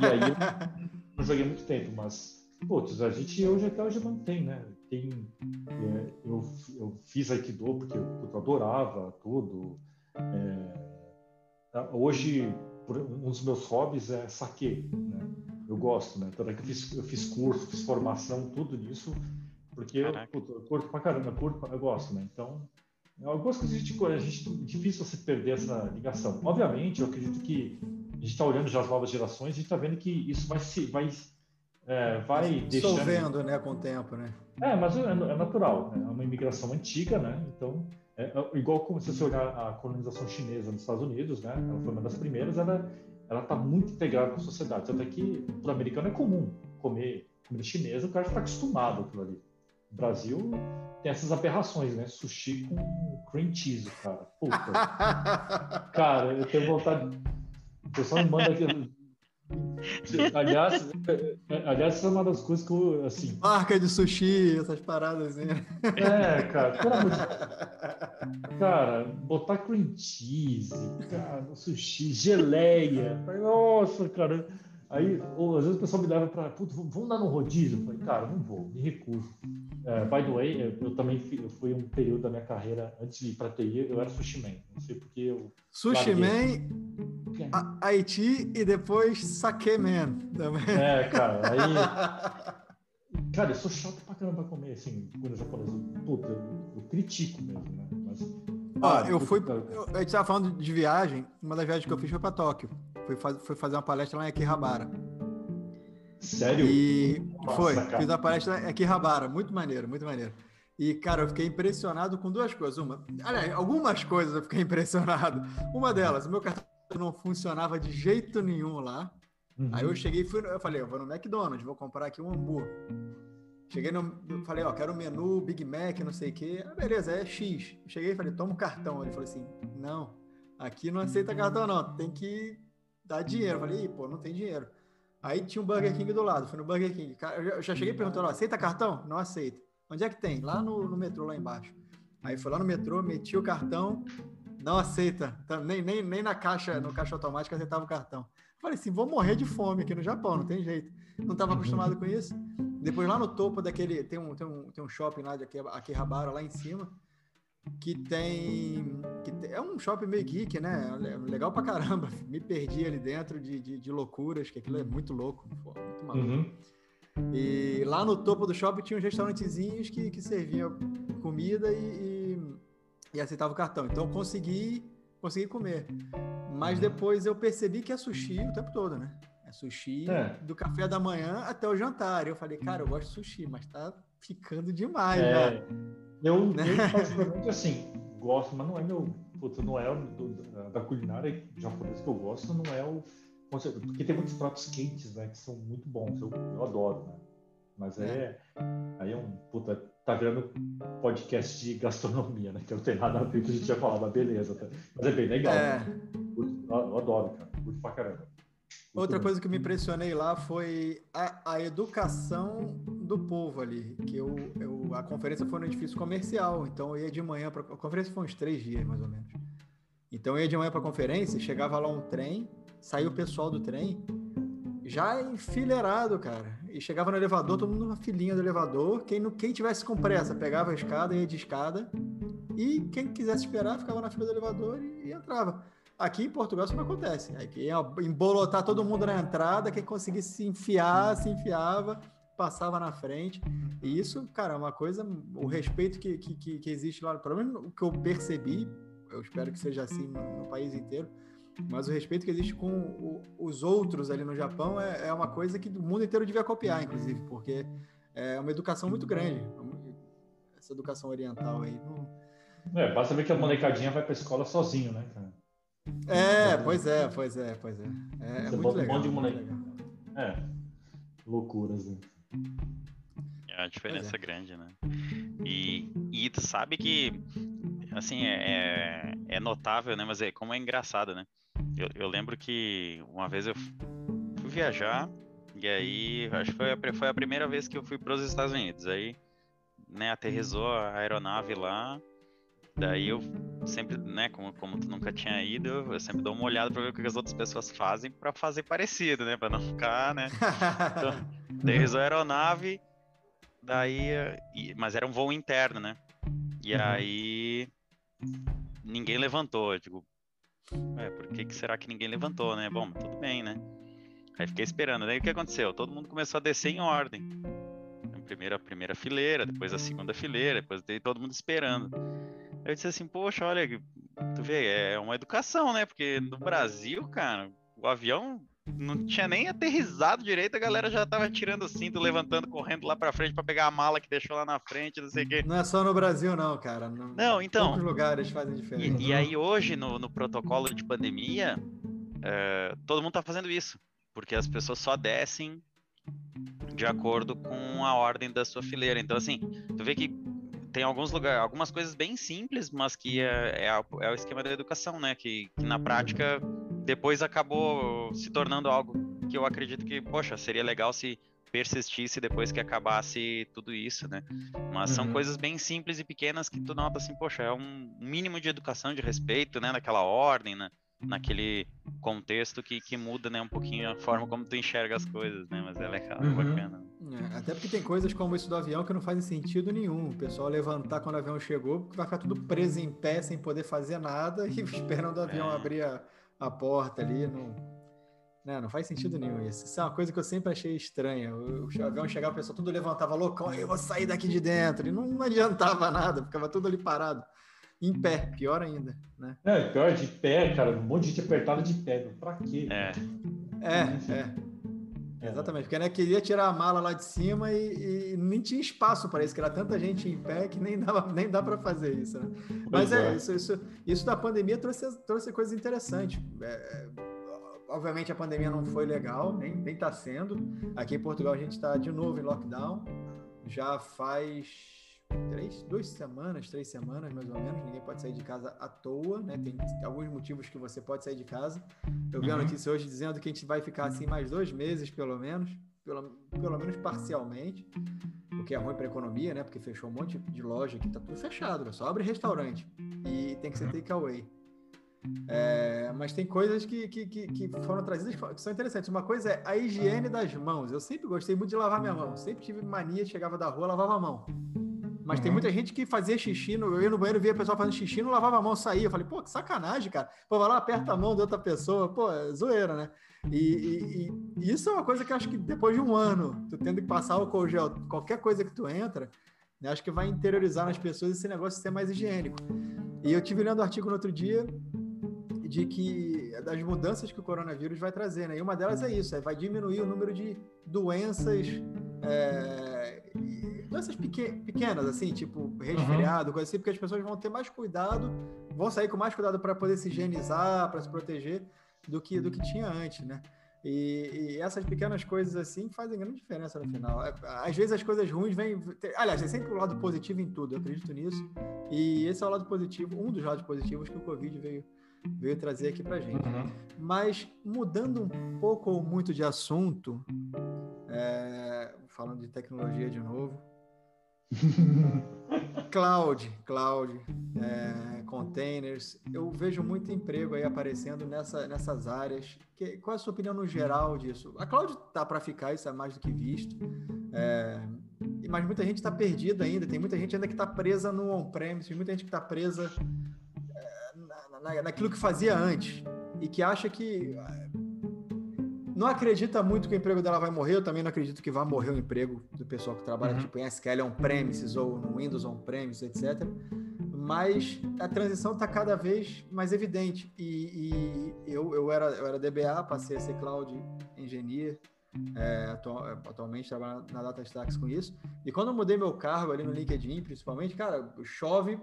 E aí eu não joguei muito tempo, mas, putz, a gente hoje até hoje mantém, né? Tem, é, eu, eu fiz Aikido porque eu, eu adorava tudo. É, hoje, um dos meus hobbies é saque, né? Eu gosto, né? Tanto é que eu fiz, eu fiz curso, fiz formação, tudo nisso, porque eu, eu curto pra caramba, eu, curto, eu gosto, né? Então, Algumas coisas a gente, a gente é difícil você perder essa ligação. Obviamente, eu acredito que a gente está olhando já as novas gerações, a gente está vendo que isso vai se vai é, vai dissolvendo, né, com o tempo, né? É, mas é, é natural. Né? É uma imigração antiga, né? Então, é, é, igual como se você olhar a colonização chinesa nos Estados Unidos, né? Ela foi uma das primeiras. Ela ela está muito integrada com a sociedade. Até que para o americano é comum comer comida chinesa, o cara está acostumado aquilo ali. O Brasil tem essas aberrações, né? Sushi com cream cheese, cara. Puta. cara, eu tenho vontade. O pessoal me manda aqui. Aliás, aliás, essa é uma das coisas que eu, assim... Marca de sushi, essas paradas, assim. É, cara, pelo amor de... Cara, botar cream cheese, cara, sushi, geleia. Nossa, cara. Aí, ou, às vezes o pessoal me leva para, vamos dar no rodízio? Eu falei, cara, não vou, me recuso. Uh, by the way, eu, eu também fui, eu fui, um período da minha carreira, antes de ir para TI, eu era sushi man. Não sei porque eu. Sushi man Haiti e depois Sake Man também. É, cara, aí. Cara, eu sou chato pra caramba pra comer, assim, comida japonesa. Puta, eu, eu critico mesmo, né? Mas. Ah, eu fui. Eu, a gente tava falando de viagem, uma das viagens que eu fiz foi pra Tóquio. Fui, faz, fui fazer uma palestra lá em Akihabara. Sério? E Nossa, foi, cara. fiz a palestra em Akihabara, muito maneiro, muito maneiro. E, cara, eu fiquei impressionado com duas coisas. Uma, aliás, algumas coisas eu fiquei impressionado. Uma delas, o meu cartão não funcionava de jeito nenhum lá. Uhum. Aí eu cheguei e fui, eu falei, eu vou no McDonald's, vou comprar aqui um hambúrguer. Cheguei no, falei, ó, quero o menu, Big Mac, não sei o quê. Ah, beleza, é X. Cheguei e falei, toma o um cartão. Ele falou assim, não, aqui não aceita cartão não, tem que dar dinheiro. Eu falei, pô, não tem dinheiro. Aí tinha um Burger King do lado, fui no Burger King. Eu já cheguei perguntando, aceita cartão? Não aceita. Onde é que tem? Lá no, no metrô, lá embaixo. Aí fui lá no metrô, meti o cartão, não aceita. Nem, nem, nem na caixa, no caixa automático aceitava o cartão. Falei assim, vou morrer de fome aqui no Japão, não tem jeito. Não estava acostumado com isso. Depois lá no topo daquele, tem um, tem um, tem um shopping lá de Akihabara, lá em cima, que tem, que tem, é um shopping meio geek, né? Legal pra caramba. Me perdi ali dentro de, de, de loucuras, que aquilo é muito louco, muito maluco. Uhum. E lá no topo do shopping tinha uns restaurantezinhos que, que serviam comida e, e, e aceitava o cartão. Então eu consegui, consegui comer. Mas depois eu percebi que é sushi o tempo todo, né? É sushi é. do café da manhã até o jantar. Eu falei, cara, eu gosto de sushi, mas tá ficando demais, é, já. Eu, né? eu particularmente, assim, gosto, mas não é meu. Puta, não é do, da culinária japonesa que eu gosto, não é o porque tem muitos pratos quentes, né? Que são muito bons. Eu, eu adoro, né? Mas é. Aí é um. Puta, tá vendo podcast de gastronomia, né? Que não tem nada a ver com o que a gente ia falar, mas beleza. Tá? Mas é bem legal. É. Né? Eu, adoro, cara. Curto pra caramba. Outra coisa que eu me impressionei lá foi a, a educação do povo ali. Que eu, eu, a conferência foi no edifício comercial, então eu ia de manhã para a conferência foi uns três dias mais ou menos. Então eu ia de manhã para a conferência, chegava lá um trem saiu o pessoal do trem já enfileirado, cara. E chegava no elevador, todo mundo numa filinha do elevador. Quem, quem tivesse com pressa pegava a escada, ia de escada. E quem quisesse esperar ficava na fila do elevador e, e entrava. Aqui em Portugal isso não acontece. Aqui ia embolotar todo mundo na entrada, quem conseguisse se enfiar, se enfiava, passava na frente. E isso, cara, é uma coisa, o respeito que, que, que existe lá, pelo menos o que eu percebi, eu espero que seja assim no, país inteiro, mas o respeito que existe com o, os outros ali no Japão é, é, uma coisa que o mundo inteiro devia copiar, inclusive, porque é uma educação muito grande. Essa educação oriental aí. É, basta ver que a molecadinha vai para a escola sozinho, né, cara? É, pois é, pois é, pois é. É, é muito legal. Um monte de moleque. É, loucuras, né? É a diferença é. grande, né? E, e tu sabe que, assim, é, é, é notável, né? Mas é como é engraçado, né? Eu, eu lembro que uma vez eu fui viajar e aí acho que foi a, foi a primeira vez que eu fui para os Estados Unidos. Aí, né, aterrizou a aeronave lá. Daí eu sempre, né, como, como tu nunca tinha ido, eu sempre dou uma olhada para ver o que as outras pessoas fazem para fazer parecido, né, para não ficar, né. Então, aterrizou a aeronave, daí, mas era um voo interno, né. E uhum. aí ninguém levantou, eu digo, é, por que, que será que ninguém levantou, né? Bom, tudo bem, né? Aí fiquei esperando. Daí o que aconteceu? Todo mundo começou a descer em ordem. Primeiro a primeira fileira, depois a segunda fileira, depois todo mundo esperando. Eu disse assim, poxa, olha, tu vê, é uma educação, né? Porque no Brasil, cara, o avião não tinha nem aterrizado direito, a galera já tava tirando o cinto, levantando, correndo lá pra frente para pegar a mala que deixou lá na frente, não sei o quê. Não é só no Brasil, não, cara. No, não, então. Outros lugares fazem diferença. E, e aí, hoje, no, no protocolo de pandemia, é, todo mundo tá fazendo isso. Porque as pessoas só descem de acordo com a ordem da sua fileira. Então, assim, tu vê que tem alguns lugares, algumas coisas bem simples, mas que é, é, é o esquema da educação, né? Que, que na prática depois acabou se tornando algo que eu acredito que, poxa, seria legal se persistisse depois que acabasse tudo isso, né? Mas uhum. são coisas bem simples e pequenas que tu nota assim, poxa, é um mínimo de educação, de respeito, né? Naquela ordem, né? Naquele contexto que, que muda, né, um pouquinho a forma como tu enxerga as coisas, né? Mas é legal, é uhum. bacana. É, até porque tem coisas como isso do avião que não fazem sentido nenhum. O pessoal levantar quando o avião chegou, vai ficar tudo preso em pé sem poder fazer nada e esperando o avião é. abrir a a porta ali, não, né, não faz sentido nenhum isso. Isso é uma coisa que eu sempre achei estranha. O, o avião chegava, o pessoal tudo levantava loucão, eu vou sair daqui de dentro. E não, não adiantava nada, ficava tudo ali parado. Em pé, pior ainda, né? É, pior de pé, cara. Um monte de gente apertada de pé. Pra quê? É. É, é. É. Exatamente, porque né, queria tirar a mala lá de cima e, e nem tinha espaço para isso, que era tanta gente em pé que nem, dava, nem dá para fazer isso. Né? Mas é, é, Isso, isso, isso da pandemia trouxe, trouxe coisas interessantes. É, obviamente a pandemia não foi legal, nem está sendo. Aqui em Portugal a gente está de novo em lockdown, já faz três, duas semanas, três semanas mais ou menos. Ninguém pode sair de casa à toa, né? Tem alguns motivos que você pode sair de casa. Eu vi uhum. a notícia hoje dizendo que a gente vai ficar assim mais dois meses, pelo menos, pelo, pelo menos parcialmente, o que é ruim para a economia, né? Porque fechou um monte de loja que tá tudo fechado, só abre restaurante e tem que ser takeaway. É, mas tem coisas que, que, que, que, foram trazidas que são interessantes. Uma coisa é a higiene das mãos. Eu sempre gostei muito de lavar minha mão. Sempre tive mania, chegava da rua, lavava a mão. Mas uhum. tem muita gente que fazia xixi, no, eu ia no banheiro, via o pessoal fazendo xixi, não lavava a mão, saía. Eu falei, pô, que sacanagem, cara. Pô, vai lá, aperta a mão de outra pessoa. Pô, é zoeira, né? E, e, e, isso é uma coisa que acho que depois de um ano, tu tendo que passar álcool gel, qualquer coisa que tu entra, né, acho que vai interiorizar nas pessoas esse negócio de ser mais higiênico. E eu tive lendo um artigo no outro dia de que das mudanças que o coronavírus vai trazer, né? E uma delas é isso, é, vai diminuir o número de doenças é, doenças pequenas, assim, tipo resfriado, uhum. coisa assim, porque as pessoas vão ter mais cuidado, vão sair com mais cuidado para poder se higienizar, para se proteger do que, do que tinha antes, né? E, e, essas pequenas coisas assim fazem grande diferença no final. É, às vezes as coisas ruins vêm. Aliás, é sempre o lado positivo em tudo, eu acredito nisso. E esse é o lado positivo, um dos lados positivos que o Covid veio, veio trazer aqui pra gente. Uhum. Mas mudando um pouco ou muito de assunto, é, falando de tecnologia de novo. cloud, cloud, é, containers. Eu vejo muito emprego aí aparecendo nessa, nessas áreas. Que, qual é a sua opinião no geral disso? A cloud tá para ficar, isso é mais do que visto. É, mas muita gente está perdida ainda. Tem muita gente ainda que está presa no on-premise, muita gente que está presa na, na, naquilo que fazia antes e que acha que não acredita muito que o emprego dela vai morrer, eu também não acredito que vai morrer o emprego do pessoal que trabalha uhum. tipo, em SQL on-premises ou no Windows on-premises, etc. Mas a transição está cada vez mais evidente. E, e, eu, eu, era, eu era DBA, passei a ser Cloud Engineer, é, atual, atualmente trabalho na Data Stacks com isso. E quando eu mudei meu cargo ali no LinkedIn, principalmente, cara, chove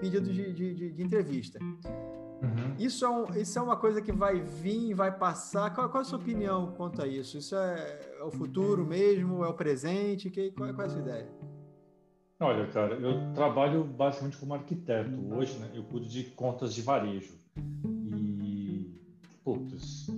pedido de, de, de, entrevista. Uhum. Isso, é um, isso é uma coisa que vai vir, vai passar. Qual, qual é a sua opinião quanto a isso? Isso é, é o futuro mesmo? É o presente? Que, qual, qual, é a sua ideia? Olha, cara, eu trabalho basicamente como arquiteto. Hoje, né, eu cuido de contas de varejo. E, putz,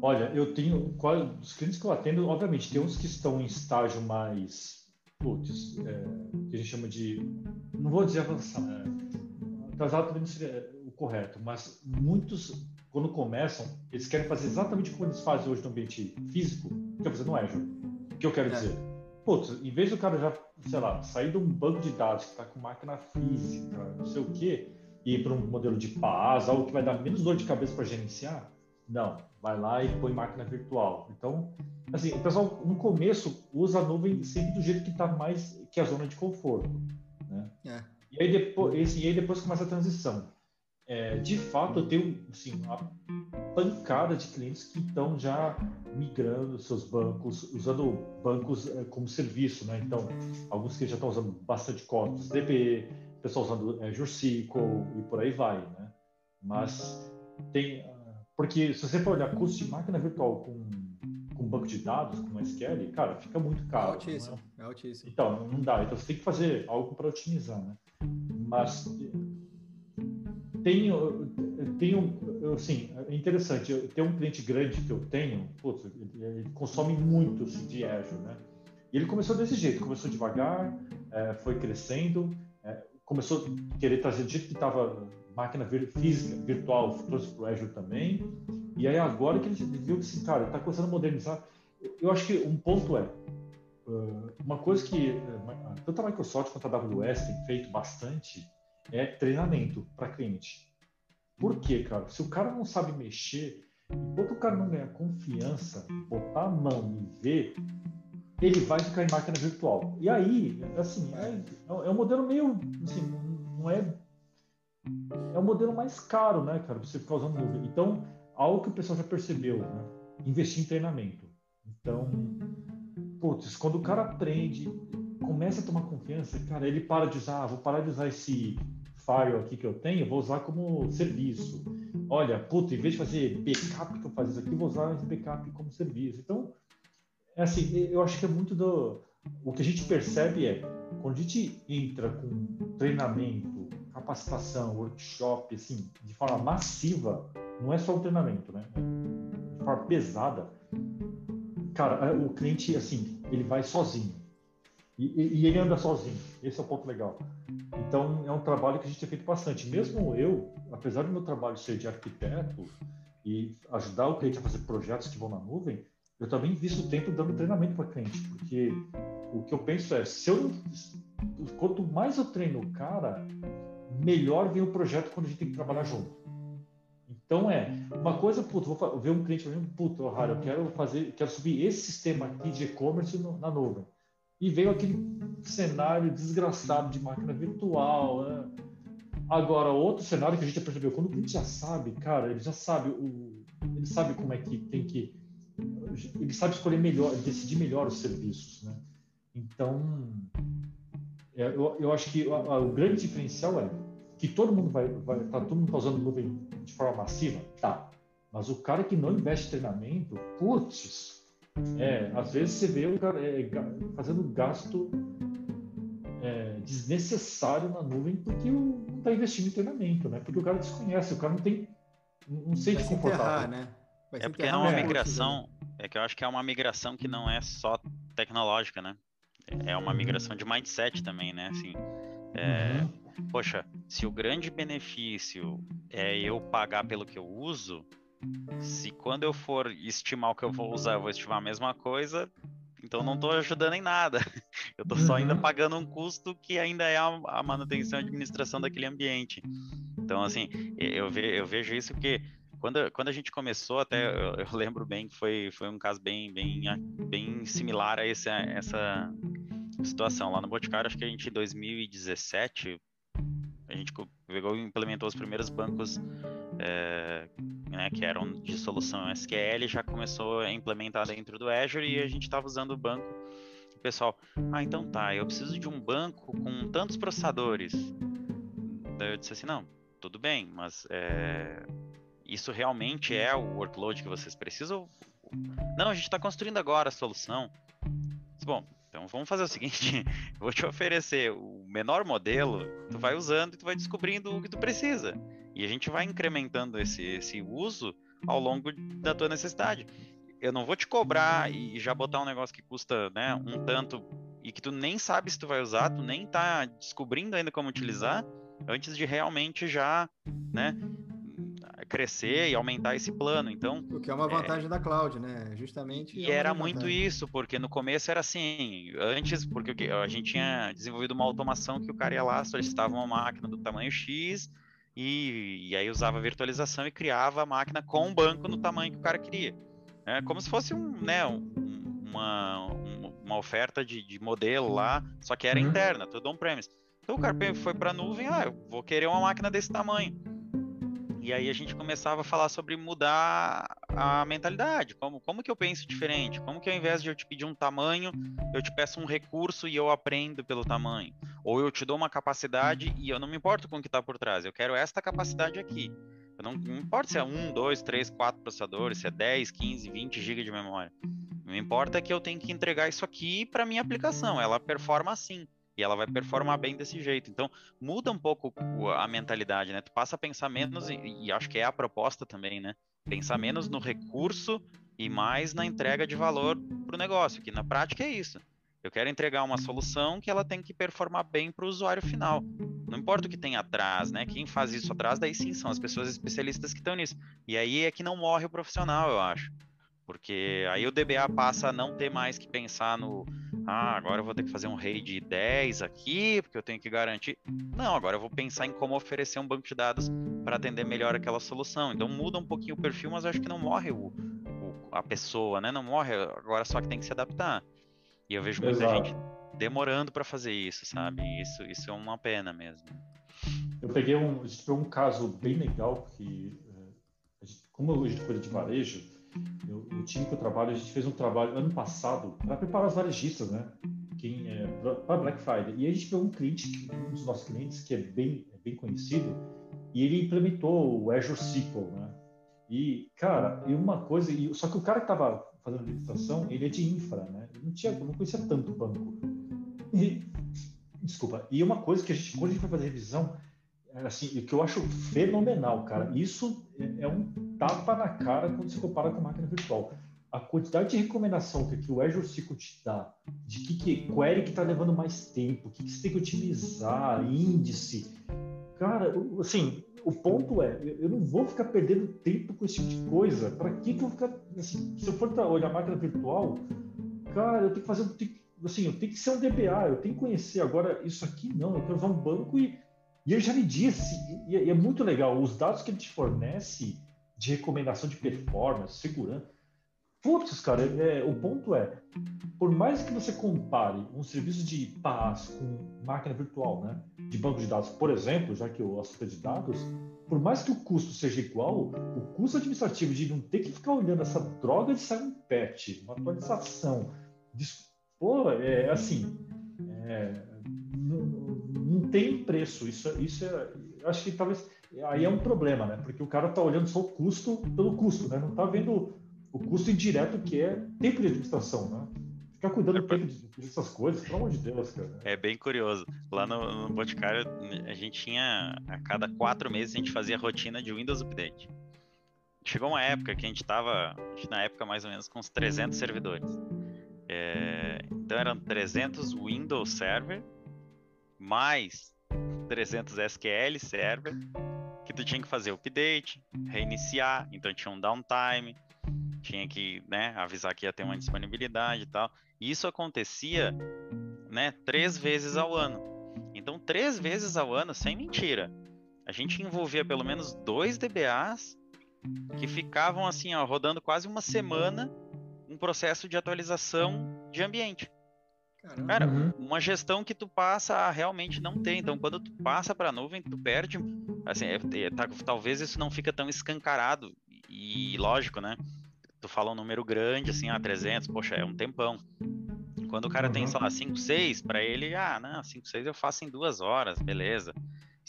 olha, eu tenho, qual, os clientes que eu atendo, obviamente, tem uns que estão em estágio mais, putz, é, que a gente chama de, não vou dizer avançado, é, atrasado também não seria correto, mas muitos, quando começam, eles querem fazer exatamente como eles fazem hoje no ambiente físico, que é fazer no Azure. O que eu quero é. dizer? Putz, em vez do cara já, sei lá, sair de um banco de dados que está com máquina física, não sei o quê, e ir para um modelo de PaaS, algo que vai dar menos dor de cabeça para gerenciar, não, vai lá e põe máquina virtual. Então, assim, o pessoal no começo usa a nuvem sempre do jeito que está mais que a zona de conforto, né? É. E aí depois, e aí depois começa a transição é, de fato, eu tenho assim, uma pancada de clientes que estão já migrando seus bancos, usando bancos é, como serviço, né? Então, alguns que já estão usando bastante cotas, DB, pessoal usando é, SQL e por aí vai, né? Mas tem, porque se você for olhar custo de máquina virtual com com banco de dados, com SQL, cara, fica muito caro. É altíssimo, é? é altíssimo. Então, não dá. Então, você tem que fazer algo para otimizar, né? Mas tenho, tenho, assim, é interessante. Eu tenho um cliente grande que eu tenho, putz, ele consome muito assim, de Azure, né? E ele começou desse jeito, começou devagar, é, foi crescendo, é, começou a querer trazer do jeito que estava máquina física, virtual, trouxe para o Azure também. E aí agora que ele viu que, assim, cara, está começando a modernizar. Eu acho que um ponto é, uma coisa que tanto a Microsoft quanto a AWS tem feito bastante é treinamento para cliente. Por quê, cara? Se o cara não sabe mexer, enquanto o cara não ganhar confiança, botar a mão e ver, ele vai ficar em máquina virtual. E aí, assim, é, é um modelo meio, assim, não é é o modelo mais caro, né, cara, você ficar usando nuvem. Então, algo que o pessoal já percebeu, né? Investir em treinamento. Então, putz, quando o cara aprende, começa a tomar confiança, cara, ele para de usar, ah, vou parar de usar esse file aqui que eu tenho, vou usar como serviço. Olha, puta, em vez de fazer backup que eu fazia isso aqui, vou usar esse backup como serviço. Então, é assim, eu acho que é muito do. O que a gente percebe é, quando a gente entra com treinamento, capacitação, workshop, assim, de forma massiva, não é só o treinamento, né? De forma pesada, cara, é, o cliente, assim, ele vai sozinho. E, e, ele anda sozinho. Esse é o ponto legal. Então, é um trabalho que a gente tem feito bastante. Mesmo eu, apesar do meu trabalho ser de arquiteto e ajudar o cliente a fazer projetos que vão na nuvem, eu também invisto tempo dando treinamento para cliente, porque o que eu penso é, se eu quanto mais eu treino o cara, melhor vem o projeto quando a gente tem que trabalhar junto. Então é uma coisa, puto, vou ver um cliente falando, puto, raro, eu quero fazer, quero subir esse sistema aqui de e-commerce na nuvem. E veio aquele cenário desgraçado de máquina virtual. Né? Agora, outro cenário que a gente já percebeu, quando o cliente já sabe, cara, ele já sabe o, ele sabe como é que tem que, ele sabe escolher melhor, decidir melhor os serviços, né? Então, é, eu, eu acho que o, o grande diferencial é que todo mundo vai, vai tá, todo mundo tá usando nuvem de forma massiva, tá. Mas o cara que não investe em treinamento, putz, é, às vezes você vê o cara é, fazendo gasto é, desnecessário na nuvem porque o, não está investindo em treinamento, né? Porque o cara desconhece, o cara não tem, não sente confortável. né? é porque é uma migração, é que eu acho que é uma migração que não é só tecnológica, né? É uma migração de mindset também, né? Assim, é, uhum poxa, se o grande benefício é eu pagar pelo que eu uso, se quando eu for estimar o que eu vou usar, eu vou estimar a mesma coisa, então não estou ajudando em nada. Eu estou só ainda uhum. pagando um custo que ainda é a, a manutenção e administração daquele ambiente. Então, assim, eu, ve, eu vejo isso porque quando, quando a gente começou, até eu, eu, lembro bem que foi, foi um caso bem, bem, bem similar a esse, essa situação. Lá no Boticário, acho que a gente em 2017 a gente pegou e implementou os primeiros bancos é, né, que eram de solução SQL, já começou a implementar dentro do Azure e a gente estava usando o banco. O pessoal, ah, então tá, eu preciso de um banco com tantos processadores. Daí eu disse assim, não, tudo bem, mas é, isso realmente é o workload que vocês precisam? Não, a gente está construindo agora a solução. Bom, então vamos fazer o seguinte, vou te oferecer o menor modelo, tu vai usando e tu vai descobrindo o que tu precisa. E a gente vai incrementando esse, esse uso ao longo da tua necessidade. Eu não vou te cobrar e já botar um negócio que custa né, um tanto e que tu nem sabe se tu vai usar, tu nem tá descobrindo ainda como utilizar, antes de realmente já né, crescer e aumentar esse plano. Então, o que é uma é vantagem é... da cloud, né? Justamente. E era muito isso, porque no começo era assim, antes, porque a gente tinha desenvolvido uma automação que o cara ia lá, solicitava uma máquina do tamanho X e, e aí usava virtualização e criava a máquina com um banco no tamanho que o cara queria. É como se fosse um, né, um, uma, uma oferta de, de, modelo lá, só que era uhum. interna, tudo on-premise. Então o cara foi para a nuvem, ah, eu vou querer uma máquina desse tamanho. E aí a gente começava a falar sobre mudar a mentalidade, como, como que eu penso diferente, como que ao invés de eu te pedir um tamanho, eu te peço um recurso e eu aprendo pelo tamanho, ou eu te dou uma capacidade e eu não me importo com o que está por trás, eu quero esta capacidade aqui. Eu não, não importa se é um, dois, três, quatro processadores, se é 10, 15, 20 GB de memória. Não importa é que eu tenho que entregar isso aqui para minha aplicação, ela performa assim e ela vai performar bem desse jeito. Então, muda um pouco a mentalidade, né? Tu passa a pensar menos, e, e acho que é a proposta também, né? Pensar menos no recurso e mais na entrega de valor para o negócio, que na prática é isso. Eu quero entregar uma solução que ela tem que performar bem para o usuário final. Não importa o que tem atrás, né? Quem faz isso atrás, daí sim, são as pessoas especialistas que estão nisso. E aí é que não morre o profissional, eu acho. Porque aí o DBA passa a não ter mais que pensar no ah, agora eu vou ter que fazer um RAID 10 aqui, porque eu tenho que garantir. Não, agora eu vou pensar em como oferecer um banco de dados para atender melhor aquela solução. Então muda um pouquinho o perfil, mas acho que não morre o, o, a pessoa, né? Não morre, agora só que tem que se adaptar. E eu vejo muita Exato. gente demorando para fazer isso, sabe? Isso, isso é uma pena mesmo. Eu peguei um, pegou um caso bem legal que, eh, como a gente foi de varejo, eu, o time que eu trabalho, a gente fez um trabalho ano passado para preparar os varejistas, né? É, para Black Friday. E a gente pegou um cliente, um dos nossos clientes que é bem, é bem conhecido, e ele implementou o Azure SQL, né? E cara, e uma coisa, e, só que o cara que estava fazendo a administração, ele é de infra, né? Ele não tinha, não conhecia tanto o banco. E, desculpa. E uma coisa que a gente, quando a gente foi fazer revisão, assim, que eu acho fenomenal, cara, isso é, é um tapa na cara quando se compara com máquina virtual. A quantidade de recomendação que o Azure SQL te dá, de que, que query que está levando mais tempo, o que, que você tem que otimizar, índice. Cara, assim, o ponto é, eu não vou ficar perdendo tempo com esse tipo de coisa. Para que, que eu ficar. Assim, se eu for olhar a máquina virtual, cara, eu tenho que fazer. assim, eu tenho que ser um DBA, eu tenho que conhecer. Agora, isso aqui não, eu quero usar um banco e e ele já me disse, e é muito legal, os dados que ele te fornece de recomendação de performance, segurança. Putz, cara, é, o ponto é, por mais que você compare um serviço de PaaS com máquina virtual, né, de banco de dados, por exemplo, já que eu assunto de dados, por mais que o custo seja igual, o custo administrativo de não ter que ficar olhando essa droga de sair um patch, uma atualização, é assim, é, não tem preço. Isso, isso é, acho que talvez aí é um problema, né? Porque o cara está olhando só o custo pelo custo, né? Não está vendo o custo indireto que é tempo de administração, né? Ficar cuidando é, do tempo dessas coisas, pelo amor de Deus, cara. É bem curioso. Lá no, no Boticário, a gente tinha, a cada quatro meses, a gente fazia rotina de Windows Update. Chegou uma época que a gente estava, na época mais ou menos, com uns 300 servidores. É, então eram 300 Windows Server mais 300 SQL server que tu tinha que fazer update, reiniciar, então tinha um downtime, tinha que né, avisar que ia ter uma disponibilidade e tal. E isso acontecia né, três vezes ao ano. Então, três vezes ao ano, sem mentira. A gente envolvia pelo menos dois DBAs que ficavam assim, ó, rodando quase uma semana um processo de atualização de ambiente. Caramba. Cara, uhum. uma gestão que tu passa a realmente não ter. Então, quando tu passa para a nuvem, tu perde. Assim, é, é, tá, talvez isso não fica tão escancarado. E lógico, né? Tu fala um número grande, assim, ah, 300, poxa, é um tempão. Quando o cara uhum. tem, sei lá, 5, 6, para ele, ah, não, 5, 6 eu faço em duas horas, beleza.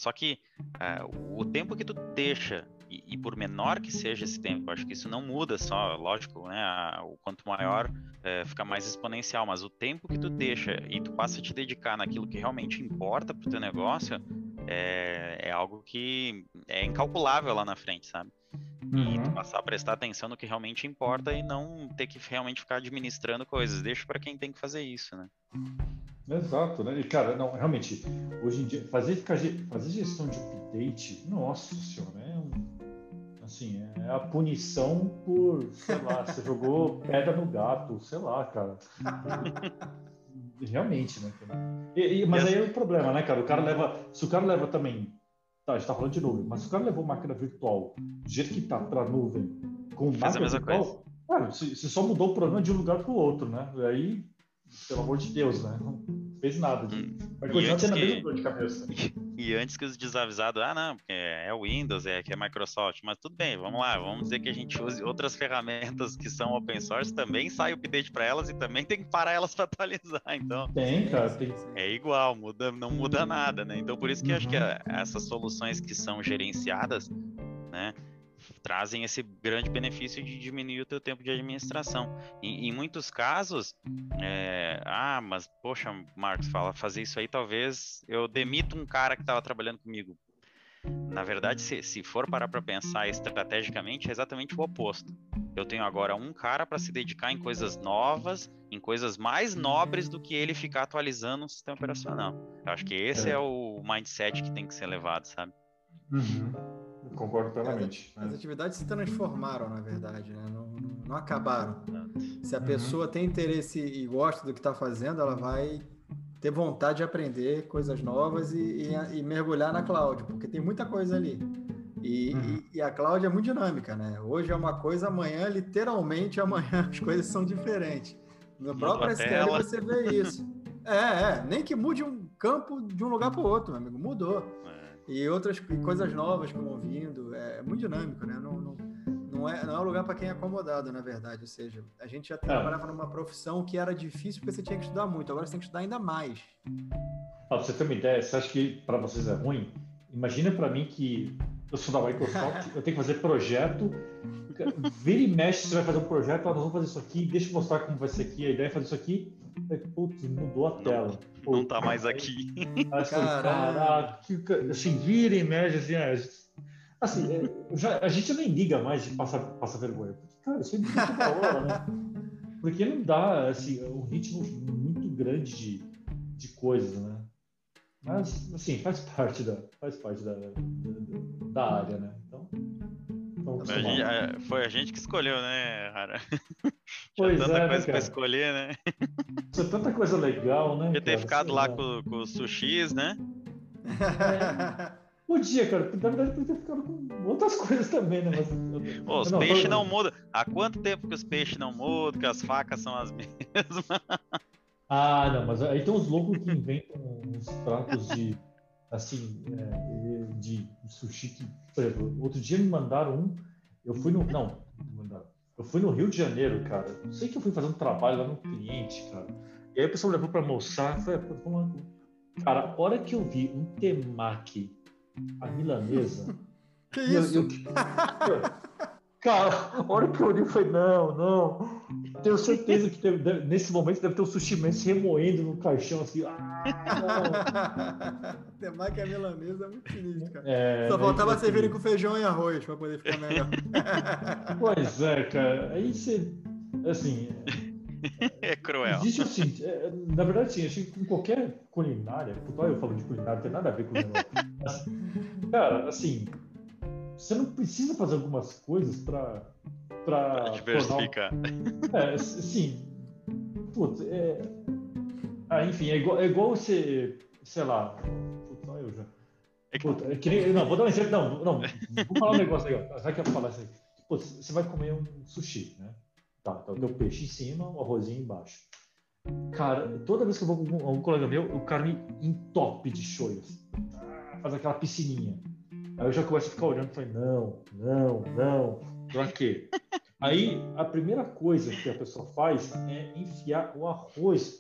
Só que uh, o tempo que tu deixa e, e, por menor que seja esse tempo, acho que isso não muda só, lógico, né? A, o quanto maior é, fica mais exponencial, mas o tempo que tu deixa e tu passa a te dedicar naquilo que realmente importa pro teu negócio é, é algo que é incalculável lá na frente, sabe? Uhum. E tu passar a prestar atenção no que realmente importa e não ter que realmente ficar administrando coisas. Deixa para quem tem que fazer isso, né? Exato, né? E, cara, não, realmente, hoje em dia, fazer, fazer gestão de update, nossa senhora, é um Assim, é a punição por, sei lá, você jogou pedra no gato, sei lá, cara. Realmente, né? E, e, mas aí é o problema, né, cara? O cara leva. Se o cara leva também. Tá, a gente tá falando de nuvem, mas se o cara levou máquina virtual do jeito que tá pra nuvem, com Faz máquina virtual, coisa. cara, você só mudou o problema de um lugar pro outro, né? E aí, pelo amor de Deus, né? Não fez nada. Hum. Mas continua tendo que... a mesma dor de cabeça. E antes que os desavisados, ah, não, porque é o Windows, é que é Microsoft, mas tudo bem, vamos lá, vamos dizer que a gente use outras ferramentas que são open source, também sai o update para elas e também tem que parar elas para atualizar. Então, tem, cara, tem. É igual, muda, não muda nada, né? Então, por isso que uhum. acho que essas soluções que são gerenciadas, né? Trazem esse grande benefício de diminuir o teu tempo de administração. E, em muitos casos, é, ah, mas poxa, Marcos, fala fazer isso aí, talvez eu demito um cara que estava trabalhando comigo. Na verdade, se, se for parar para pensar estrategicamente, é exatamente o oposto. Eu tenho agora um cara para se dedicar em coisas novas, em coisas mais nobres do que ele ficar atualizando o sistema operacional. Eu acho que esse é, é o mindset que tem que ser levado, sabe? Uhum. Concordo plenamente. As, as, atividades se transformaram, na verdade, né? não, não, acabaram. Se a uhum. pessoa tem interesse e gosta do que está fazendo, ela vai ter vontade de aprender coisas novas e, e, e mergulhar na cloud, porque tem muita coisa ali. E, uhum. e, a cloud é muito dinâmica, né? Hoje é uma coisa, amanhã, literalmente, amanhã as coisas são diferentes. No próprio SQL você vê isso. É, é, nem que mude um campo de um lugar para o outro, meu amigo, mudou. É. E outras coisas novas que vão vindo, é muito dinâmico, né? Não, não, não é, não é um lugar para quem é acomodado, na verdade. Ou seja, a gente já é. trabalhava numa profissão que era difícil porque você tinha que estudar muito, agora você tem que estudar ainda mais. Para você ter uma ideia, você acha que para vocês é ruim? Imagina para mim que eu sou da Microsoft, eu tenho que fazer projeto. Vira e mexe, você vai fazer um projeto, nós vamos fazer isso aqui, deixa eu mostrar como vai ser aqui, a ideia é fazer isso aqui. Putz, mudou a tela. Não, não tá mais aqui. Caraca, assim, vira e mexe, assim, é, assim é, já, a gente nem liga mais de passar, passar vergonha. Porque, cara, isso é muito da hora, né? Porque não dá, assim, um ritmo muito grande de, de coisas, né? Mas, assim, faz parte da, faz parte da, da, da área, né? Então, a gente, a, foi a gente que escolheu, né, cara? Pois tanta é, coisa né, pra escolher, né? Tinha tanta coisa legal, né? Podia ter ficado lá com, com os sushis, né? É. Podia, cara. Na verdade, podia ter ficado com outras coisas também, né? Mas, Pô, os peixes não mudam. Há quanto tempo que os peixes não mudam, que as facas são as mesmas? Ah, não, mas aí tem uns loucos que inventam uns pratos de, assim, é, de sushi que, por exemplo, outro dia me mandaram um, eu fui no, não, eu fui no Rio de Janeiro, cara, não sei que eu fui fazer um trabalho lá no cliente, cara, e aí a pessoa levou para almoçar, foi, cara, a hora que eu vi um temaki, a milanesa, que isso? Eu, eu, Cara, a hora que eu olhei, foi não, não. Tenho certeza que deve, nesse momento deve ter o sushi man se remoendo no caixão, assim. Ah, a milanesa é muito sinistro, cara. É, Só faltava servirem com feijão e arroz pra poder ficar melhor. pois é, cara. Aí você. Assim. É cruel. Existe assim, é, na verdade, sim, acho que com qualquer culinária, eu falo de culinária, não tem nada a ver com Mas, cara, assim, você não precisa fazer algumas coisas para para diversificar. É, sim. Putz, é... Ah, enfim, é igual, é igual você, sei lá. Putz, eu já. É Puta, é que nem... Não, vou dar um exemplo. Não, não. Vou falar um negócio aí, ó. Já que eu falar assim. Putz, você vai comer um sushi, né? Tá, tá o teu peixe em cima, o arrozinho embaixo. Cara, toda vez que eu vou com um colega meu, o cara me entope de shoyu. Faz aquela piscininha. Aí eu já começo a ficar olhando e falei, não, não, não, pra quê? Aí a primeira coisa que a pessoa faz é enfiar o arroz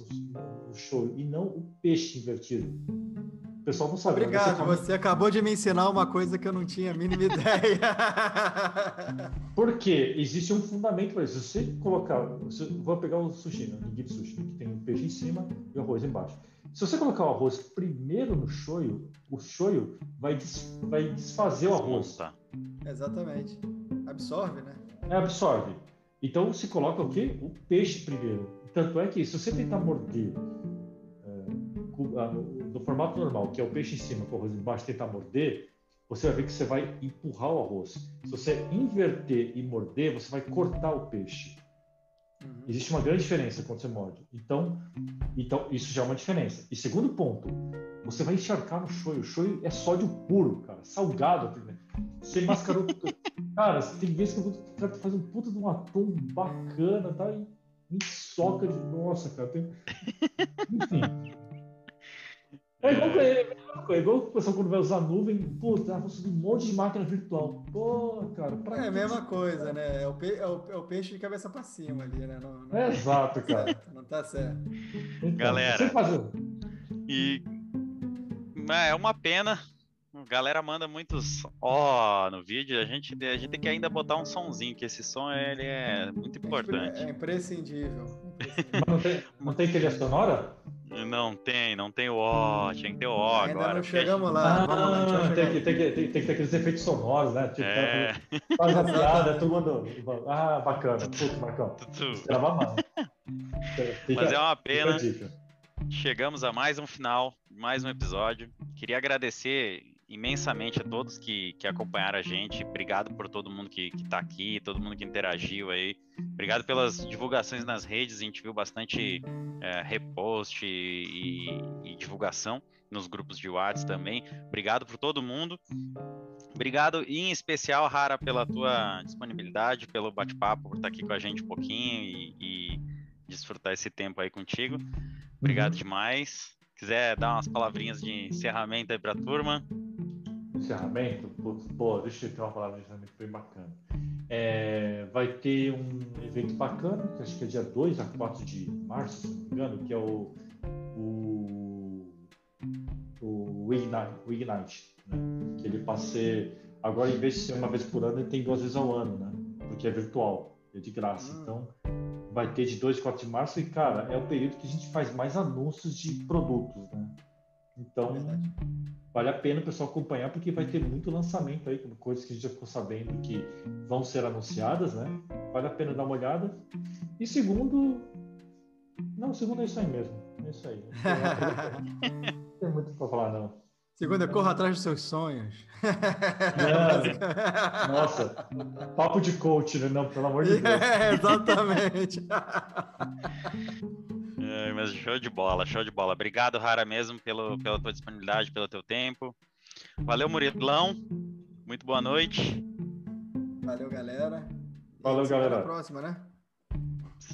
no show e não o peixe invertido. O pessoal não sabe. Obrigado, você, você, acabou de me ensinar uma coisa que eu não tinha a mínima ideia. Porque existe um fundamento para isso. Se você colocar, vou pegar o sushi, né? o sushi, que tem o peixe em cima e o arroz embaixo. Se você colocar o arroz primeiro no shoyu, o shoyu vai, des, vai desfazer o arroz. Exatamente. Absorve, né? É, absorve. Então se coloca o quê? O peixe primeiro. Tanto é que se você tentar morder é, formato normal, que é o peixe em cima com o arroz embaixo, tentar morder, você vai ver que você vai empurrar o arroz. Se você inverter e morder, você vai cortar o peixe. Uhum. Existe uma grande diferença quando você morde. Então, então, isso já é uma diferença. E segundo ponto, você vai encharcar no shoyu. O shoyu é sódio puro, cara. Salgado. Você mascarou. cara, tem vezes que eu vou fazer um puta de um atum bacana, tá? E me soca de. Nossa, cara. Tem... Enfim. É igual, é igual o pessoal quando vai usar nuvem, puta, vou subir um monte de máquina virtual. Pô, cara, pra É a mesma coisa, né? É o, pe... é, o, é o, peixe de cabeça pra cima ali, né? Não, não... É exato, cara. Certo, não tá certo. Então, Galera. E é uma pena. A galera manda muitos ó oh, no vídeo. A gente, a gente tem que ainda botar um sonzinho, que esse som ele é muito importante. É imprescindível. imprescindível. não, tem, não tem trilha sonora? Não tem, não tem o ó, tinha que ter o ó Ainda agora. Não chegamos lá. Ah, tem, que, tem, que, tem, tem, que ter aqueles efeitos sonoros, né? Tipo, é. faz a piada, todo mundo. Ah, bacana. Putz, Marcão. Grava mal. Mas é uma pena. Chegamos a mais um final, mais um episódio. Queria agradecer imensamente a todos que, que acompanharam a gente. Obrigado por todo mundo que, está aqui, todo mundo que interagiu aí. Obrigado pelas divulgações nas redes. A gente viu bastante é, repost e, e, divulgação nos grupos de WhatsApp também. Obrigado por todo mundo. Obrigado em especial, Rara, pela tua disponibilidade, pelo bate-papo, por estar aqui com a gente um pouquinho e, e desfrutar esse tempo aí contigo. Obrigado demais. Quiser dar umas palavrinhas de encerramento aí para a turma. Encerramento? Pô, deixa eu ter uma palavra de encerramento bem bacana. É, vai ter um evento bacana, que acho que é dia 2 a 4 de março, se não me engano, que é o, o, o Ignite, o Ignite né? que ele passe agora em vez de ser uma vez por ano, ele tem duas vezes ao ano, né? porque é virtual, é de graça. Hum. Então, vai ter de 2 a 4 de março e, cara, é o período que a gente faz mais anúncios de produtos, né? Então, vale a pena o pessoal acompanhar, porque vai ter muito lançamento aí, coisas que a gente já ficou sabendo que vão ser anunciadas, né? Vale a pena dar uma olhada. E segundo. Não, segundo é isso aí mesmo. É isso aí. Não tem muito para falar, não. Segunda, corra atrás dos seus sonhos. Não, nossa, papo de coach, né? Não, pelo amor de Deus. É, exatamente. É, mas show de bola, show de bola. Obrigado, Rara, mesmo, pelo, pela tua disponibilidade, pelo teu tempo. Valeu, Murilão. Muito boa noite. Valeu, galera. Valeu, galera. Até a próxima, né?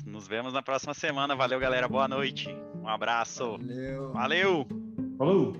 Nos vemos na próxima semana. Valeu, galera. Boa noite. Um abraço. Valeu. Valeu. Falou.